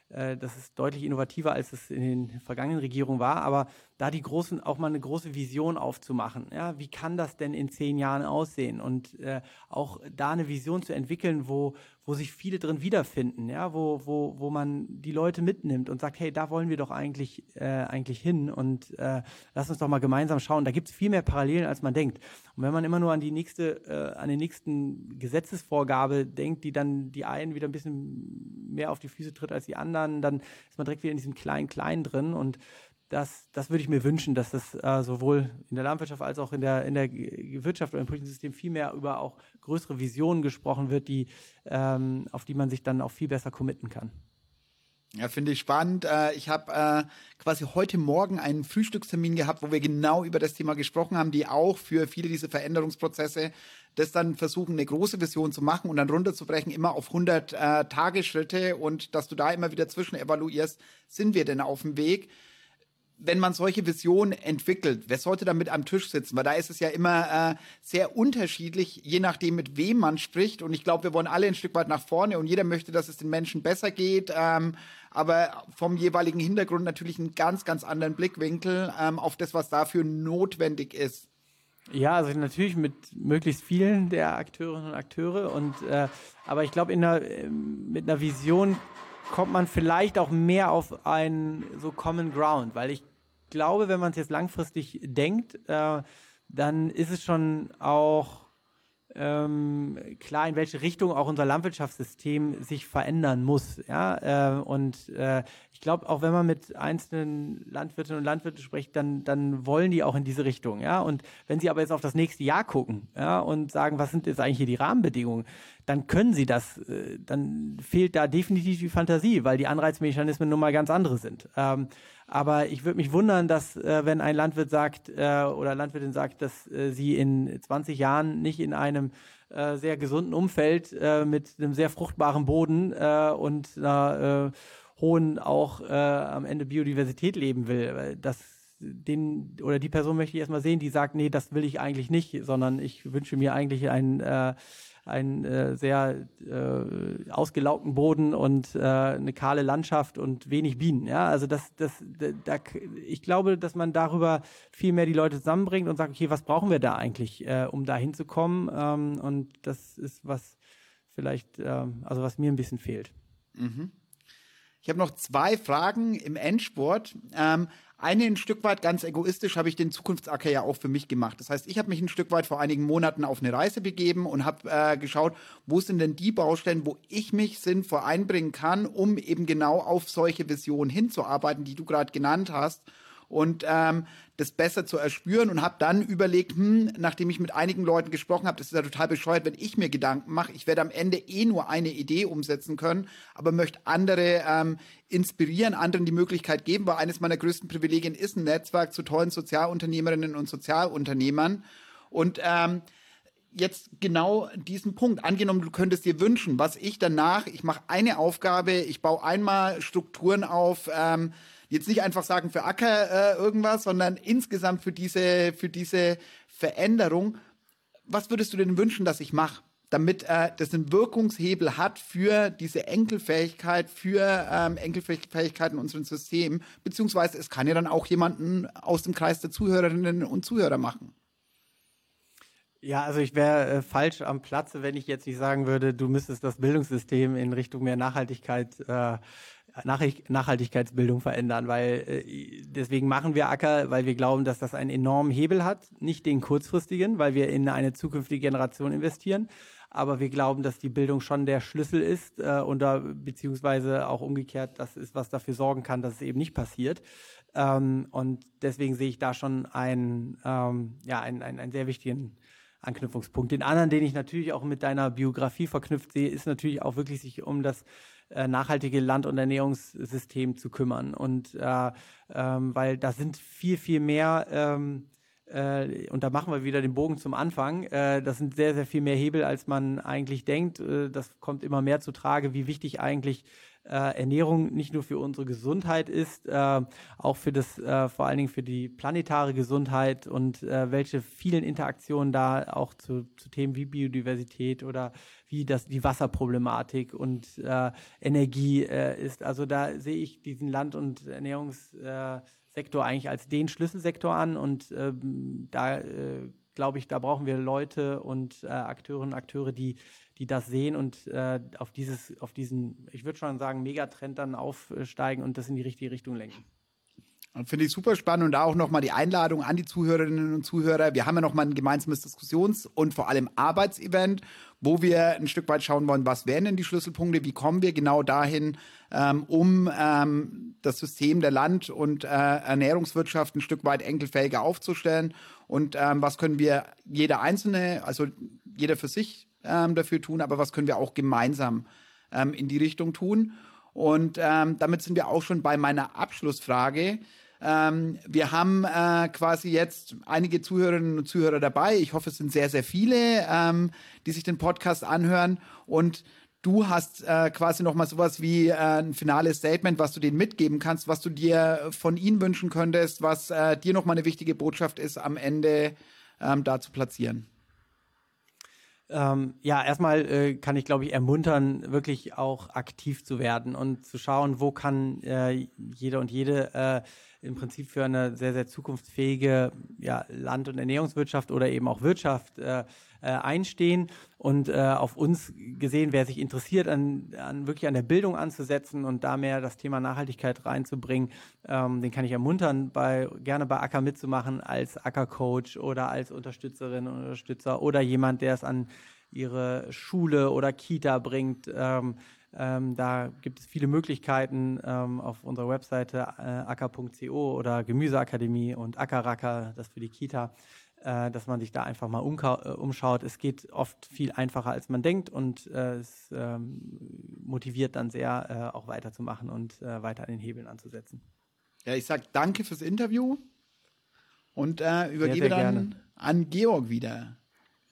äh, das ist deutlich innovativer, als es in den vergangenen Regierungen war. Aber da die großen, auch mal eine große Vision aufzumachen. Ja, wie kann das denn in zehn Jahren aussehen? Und äh, auch da eine Vision zu entwickeln, wo, wo sich viele drin wiederfinden, ja, wo, wo, wo man die Leute mitnimmt und sagt, hey, da wollen wir doch eigentlich, äh, eigentlich hin und äh, lass uns doch mal gemeinsam schauen. Da gibt es viel mehr Parallelen, als man denkt. Und wenn man immer nur an die nächste, äh, an den nächsten Gesetzesvorgabe denkt, die dann die einen wieder ein bisschen mehr auf die Füße tritt als die anderen, dann ist man direkt wieder in diesem Klein-Klein drin und das, das würde ich mir wünschen, dass das äh, sowohl in der Landwirtschaft als auch in der, in der Wirtschaft oder im politischen System viel mehr über auch größere Visionen gesprochen wird, die, ähm, auf die man sich dann auch viel besser committen kann. Ja, finde ich spannend. Äh, ich habe äh, quasi heute Morgen einen Frühstückstermin gehabt, wo wir genau über das Thema gesprochen haben, die auch für viele dieser Veränderungsprozesse das dann versuchen, eine große Vision zu machen und dann runterzubrechen, immer auf 100 äh, Tagesschritte und dass du da immer wieder zwischen evaluierst, sind wir denn auf dem Weg? Wenn man solche Visionen entwickelt, wer sollte da mit am Tisch sitzen? Weil da ist es ja immer äh, sehr unterschiedlich, je nachdem, mit wem man spricht. Und ich glaube, wir wollen alle ein Stück weit nach vorne und jeder möchte, dass es den Menschen besser geht. Ähm, aber vom jeweiligen Hintergrund natürlich einen ganz, ganz anderen Blickwinkel ähm, auf das, was dafür notwendig ist. Ja, also natürlich mit möglichst vielen der Akteurinnen und Akteure. Und äh, aber ich glaube, äh, mit einer Vision kommt man vielleicht auch mehr auf einen so Common Ground, weil ich glaube, wenn man es jetzt langfristig denkt, äh, dann ist es schon auch ähm, klar, in welche Richtung auch unser Landwirtschaftssystem sich verändern muss. Ja? Äh, und äh, ich glaube, auch wenn man mit einzelnen Landwirtinnen und Landwirten spricht, dann, dann wollen die auch in diese Richtung. Ja? Und wenn sie aber jetzt auf das nächste Jahr gucken ja, und sagen, was sind jetzt eigentlich hier die Rahmenbedingungen, dann können sie das, äh, dann fehlt da definitiv die Fantasie, weil die Anreizmechanismen nun mal ganz andere sind. Ähm, aber ich würde mich wundern, dass äh, wenn ein Landwirt sagt äh, oder Landwirtin sagt, dass äh, sie in 20 Jahren nicht in einem äh, sehr gesunden Umfeld äh, mit einem sehr fruchtbaren Boden äh, und einer hohen auch am Ende Biodiversität leben will. Das den oder die Person möchte ich erstmal sehen, die sagt, nee, das will ich eigentlich nicht, sondern ich wünsche mir eigentlich ein einen äh, sehr äh, ausgelaugten Boden und äh, eine kahle Landschaft und wenig Bienen. Ja, also das, das, da, ich glaube, dass man darüber viel mehr die Leute zusammenbringt und sagt, okay, was brauchen wir da eigentlich, äh, um da hinzukommen? Ähm, und das ist was vielleicht, ähm, also was mir ein bisschen fehlt. Mhm. Ich habe noch zwei Fragen im Endsport. Ähm, eine ein Stück weit ganz egoistisch habe ich den Zukunftsacker ja auch für mich gemacht. Das heißt, ich habe mich ein Stück weit vor einigen Monaten auf eine Reise begeben und habe äh, geschaut, wo sind denn die Baustellen, wo ich mich sinnvoll einbringen kann, um eben genau auf solche Visionen hinzuarbeiten, die du gerade genannt hast und ähm, das besser zu erspüren und habe dann überlegt, hm, nachdem ich mit einigen Leuten gesprochen habe, das ist ja total bescheuert, wenn ich mir Gedanken mache, ich werde am Ende eh nur eine Idee umsetzen können, aber möchte andere ähm, inspirieren, anderen die Möglichkeit geben, weil eines meiner größten Privilegien ist ein Netzwerk zu tollen Sozialunternehmerinnen und Sozialunternehmern und ähm, jetzt genau diesen Punkt. Angenommen, du könntest dir wünschen, was ich danach, ich mache eine Aufgabe, ich baue einmal Strukturen auf, ähm, jetzt nicht einfach sagen für Acker äh, irgendwas, sondern insgesamt für diese, für diese Veränderung. Was würdest du denn wünschen, dass ich mache? damit äh, das einen Wirkungshebel hat für diese Enkelfähigkeit, für ähm, Enkelfähigkeiten in unserem System, beziehungsweise es kann ja dann auch jemanden aus dem Kreis der Zuhörerinnen und Zuhörer machen. Ja, also ich wäre äh, falsch am Platze, wenn ich jetzt nicht sagen würde, du müsstest das Bildungssystem in Richtung mehr Nachhaltigkeit äh, Nachhaltigkeitsbildung verändern, weil äh, deswegen machen wir Acker, weil wir glauben, dass das einen enormen Hebel hat, nicht den kurzfristigen, weil wir in eine zukünftige Generation investieren, aber wir glauben, dass die Bildung schon der Schlüssel ist äh, und da, beziehungsweise auch umgekehrt, das ist, was dafür sorgen kann, dass es eben nicht passiert. Ähm, und deswegen sehe ich da schon einen, ähm, ja, einen, einen, einen sehr wichtigen Anknüpfungspunkt. Den anderen, den ich natürlich auch mit deiner Biografie verknüpft sehe, ist natürlich auch wirklich sich um das äh, nachhaltige Land- und Ernährungssystem zu kümmern. Und äh, ähm, weil da sind viel, viel mehr, ähm, äh, und da machen wir wieder den Bogen zum Anfang, äh, das sind sehr, sehr viel mehr Hebel, als man eigentlich denkt. Äh, das kommt immer mehr zu Trage, wie wichtig eigentlich äh, Ernährung nicht nur für unsere Gesundheit ist, äh, auch für das, äh, vor allen Dingen für die planetare Gesundheit und äh, welche vielen Interaktionen da auch zu, zu, Themen wie Biodiversität oder wie das, die Wasserproblematik und äh, Energie äh, ist. Also da sehe ich diesen Land- und Ernährungssektor eigentlich als den Schlüsselsektor an und ähm, da glaube ich, da brauchen wir Leute und äh, Akteurinnen und Akteure, die, die das sehen und äh, auf dieses, auf diesen, ich würde schon sagen, Megatrend dann aufsteigen und das in die richtige Richtung lenken. Finde ich super spannend und da auch nochmal die Einladung an die Zuhörerinnen und Zuhörer. Wir haben ja nochmal ein gemeinsames Diskussions- und vor allem Arbeitsevent, wo wir ein Stück weit schauen wollen, was wären denn die Schlüsselpunkte, wie kommen wir genau dahin, ähm, um ähm, das System der Land- und äh, Ernährungswirtschaft ein Stück weit enkelfähiger aufzustellen und ähm, was können wir jeder Einzelne, also jeder für sich ähm, dafür tun, aber was können wir auch gemeinsam ähm, in die Richtung tun. Und ähm, damit sind wir auch schon bei meiner Abschlussfrage. Ähm, wir haben äh, quasi jetzt einige Zuhörerinnen und Zuhörer dabei. Ich hoffe, es sind sehr, sehr viele, ähm, die sich den Podcast anhören. Und du hast äh, quasi noch mal sowas wie äh, ein finales Statement, was du denen mitgeben kannst, was du dir von ihnen wünschen könntest, was äh, dir noch mal eine wichtige Botschaft ist, am Ende ähm, da zu platzieren. Ähm, ja, erstmal äh, kann ich, glaube ich, ermuntern, wirklich auch aktiv zu werden und zu schauen, wo kann äh, jeder und jede äh, im Prinzip für eine sehr, sehr zukunftsfähige ja, Land- und Ernährungswirtschaft oder eben auch Wirtschaft äh, äh, einstehen und äh, auf uns gesehen, wer sich interessiert, an, an, wirklich an der Bildung anzusetzen und da mehr das Thema Nachhaltigkeit reinzubringen, ähm, den kann ich ermuntern, bei, gerne bei Acker mitzumachen als Ackercoach oder als Unterstützerin und Unterstützer oder jemand, der es an ihre Schule oder Kita bringt. Ähm, ähm, da gibt es viele Möglichkeiten ähm, auf unserer Webseite äh, acker.co oder Gemüseakademie und Ackerracker, das für die Kita, äh, dass man sich da einfach mal äh, umschaut. Es geht oft viel einfacher, als man denkt und äh, es ähm, motiviert dann sehr, äh, auch weiterzumachen und äh, weiter an den Hebeln anzusetzen. Ja, ich sage danke fürs Interview und übergebe sehr, sehr dann gerne. an Georg wieder.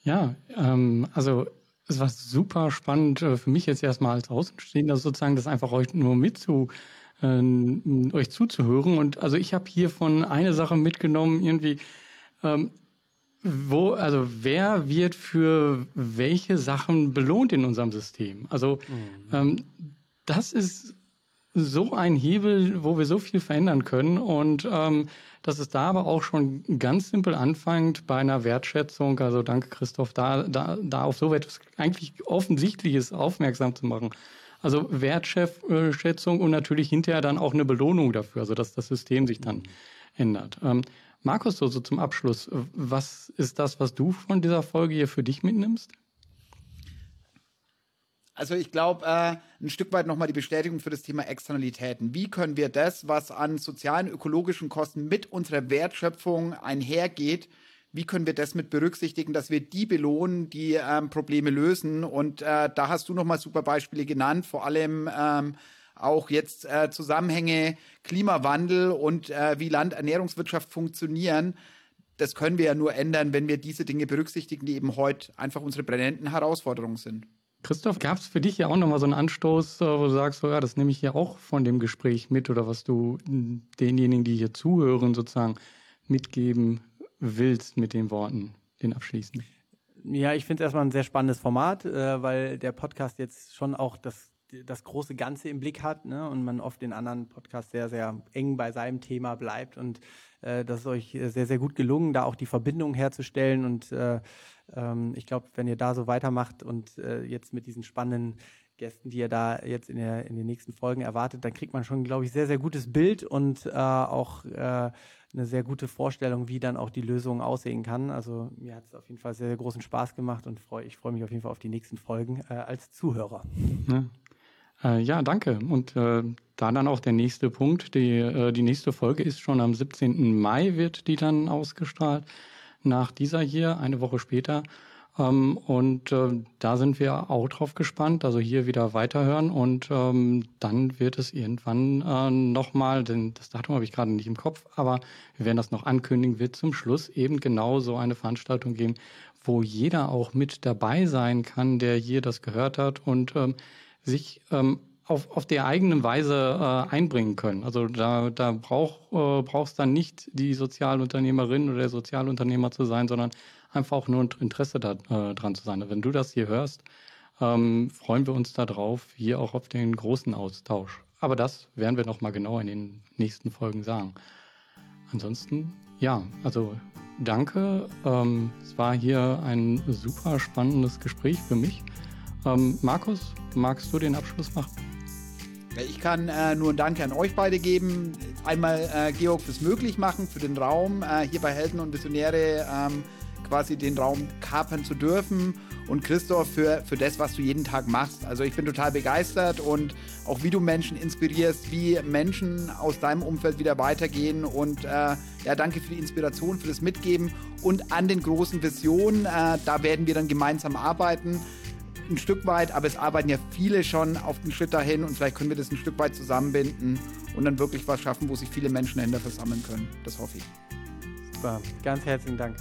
Ja, ähm, also es war super spannend äh, für mich jetzt erstmal als Außenstehender sozusagen, das einfach euch nur mitzu, äh, euch zuzuhören. Und also ich habe hier von eine Sache mitgenommen, irgendwie, ähm, wo, also wer wird für welche Sachen belohnt in unserem System? Also mhm. ähm, das ist so ein Hebel, wo wir so viel verändern können. Und ähm, dass es da aber auch schon ganz simpel anfängt bei einer Wertschätzung. Also danke Christoph, da, da, da auf so etwas eigentlich Offensichtliches aufmerksam zu machen. Also Wertschätzung und natürlich hinterher dann auch eine Belohnung dafür, also dass das System sich dann ändert. Ähm, Markus, so, so zum Abschluss, was ist das, was du von dieser Folge hier für dich mitnimmst? Also ich glaube, äh, ein Stück weit nochmal die Bestätigung für das Thema Externalitäten. Wie können wir das, was an sozialen, ökologischen Kosten mit unserer Wertschöpfung einhergeht, wie können wir das mit berücksichtigen, dass wir die belohnen, die ähm, Probleme lösen? Und äh, da hast du nochmal super Beispiele genannt, vor allem ähm, auch jetzt äh, Zusammenhänge Klimawandel und äh, wie Landernährungswirtschaft funktionieren. Das können wir ja nur ändern, wenn wir diese Dinge berücksichtigen, die eben heute einfach unsere brennenden Herausforderungen sind. Christoph, gab es für dich ja auch nochmal so einen Anstoß, äh, wo du sagst, so, ja, das nehme ich ja auch von dem Gespräch mit oder was du denjenigen, die hier zuhören, sozusagen mitgeben willst mit den Worten, den abschließend? Ja, ich finde es erstmal ein sehr spannendes Format, äh, weil der Podcast jetzt schon auch das, das große Ganze im Blick hat ne? und man oft den anderen Podcast sehr, sehr eng bei seinem Thema bleibt. Und äh, das ist euch sehr, sehr gut gelungen, da auch die Verbindung herzustellen und äh, ähm, ich glaube, wenn ihr da so weitermacht und äh, jetzt mit diesen spannenden Gästen, die ihr da jetzt in, der, in den nächsten Folgen erwartet, dann kriegt man schon, glaube ich, sehr, sehr gutes Bild und äh, auch äh, eine sehr gute Vorstellung, wie dann auch die Lösung aussehen kann. Also mir hat es auf jeden Fall sehr, sehr großen Spaß gemacht und freu, ich freue mich auf jeden Fall auf die nächsten Folgen äh, als Zuhörer. Ja. Äh, ja, danke. Und äh, da dann auch der nächste Punkt. Die, äh, die nächste Folge ist schon am 17. Mai, wird die dann ausgestrahlt nach dieser hier, eine Woche später. Ähm, und äh, da sind wir auch drauf gespannt, also hier wieder weiterhören und ähm, dann wird es irgendwann äh, nochmal, denn das Datum habe ich gerade nicht im Kopf, aber wir werden das noch ankündigen, wird zum Schluss eben genau so eine Veranstaltung geben, wo jeder auch mit dabei sein kann, der hier das gehört hat und ähm, sich ähm, auf, auf der eigenen Weise äh, einbringen können. Also da, da brauch, äh, brauchst dann nicht die Sozialunternehmerin oder der Sozialunternehmer zu sein, sondern einfach auch nur Interesse daran äh, zu sein. Wenn du das hier hörst, ähm, freuen wir uns darauf, hier auch auf den großen Austausch. Aber das werden wir nochmal genau in den nächsten Folgen sagen. Ansonsten, ja, also danke. Ähm, es war hier ein super spannendes Gespräch für mich. Ähm, Markus, magst du den Abschluss machen? Ich kann äh, nur ein Danke an euch beide geben. Einmal äh, Georg fürs Möglichmachen, für den Raum, äh, hier bei Helden und Visionäre ähm, quasi den Raum kapern zu dürfen und Christoph für, für das, was du jeden Tag machst. Also ich bin total begeistert und auch wie du Menschen inspirierst, wie Menschen aus deinem Umfeld wieder weitergehen und äh, ja, danke für die Inspiration, für das Mitgeben und an den großen Visionen. Äh, da werden wir dann gemeinsam arbeiten ein Stück weit, aber es arbeiten ja viele schon auf den Schritt dahin und vielleicht können wir das ein Stück weit zusammenbinden und dann wirklich was schaffen, wo sich viele Menschen dahinter versammeln können. Das hoffe ich. Super, ganz herzlichen Dank.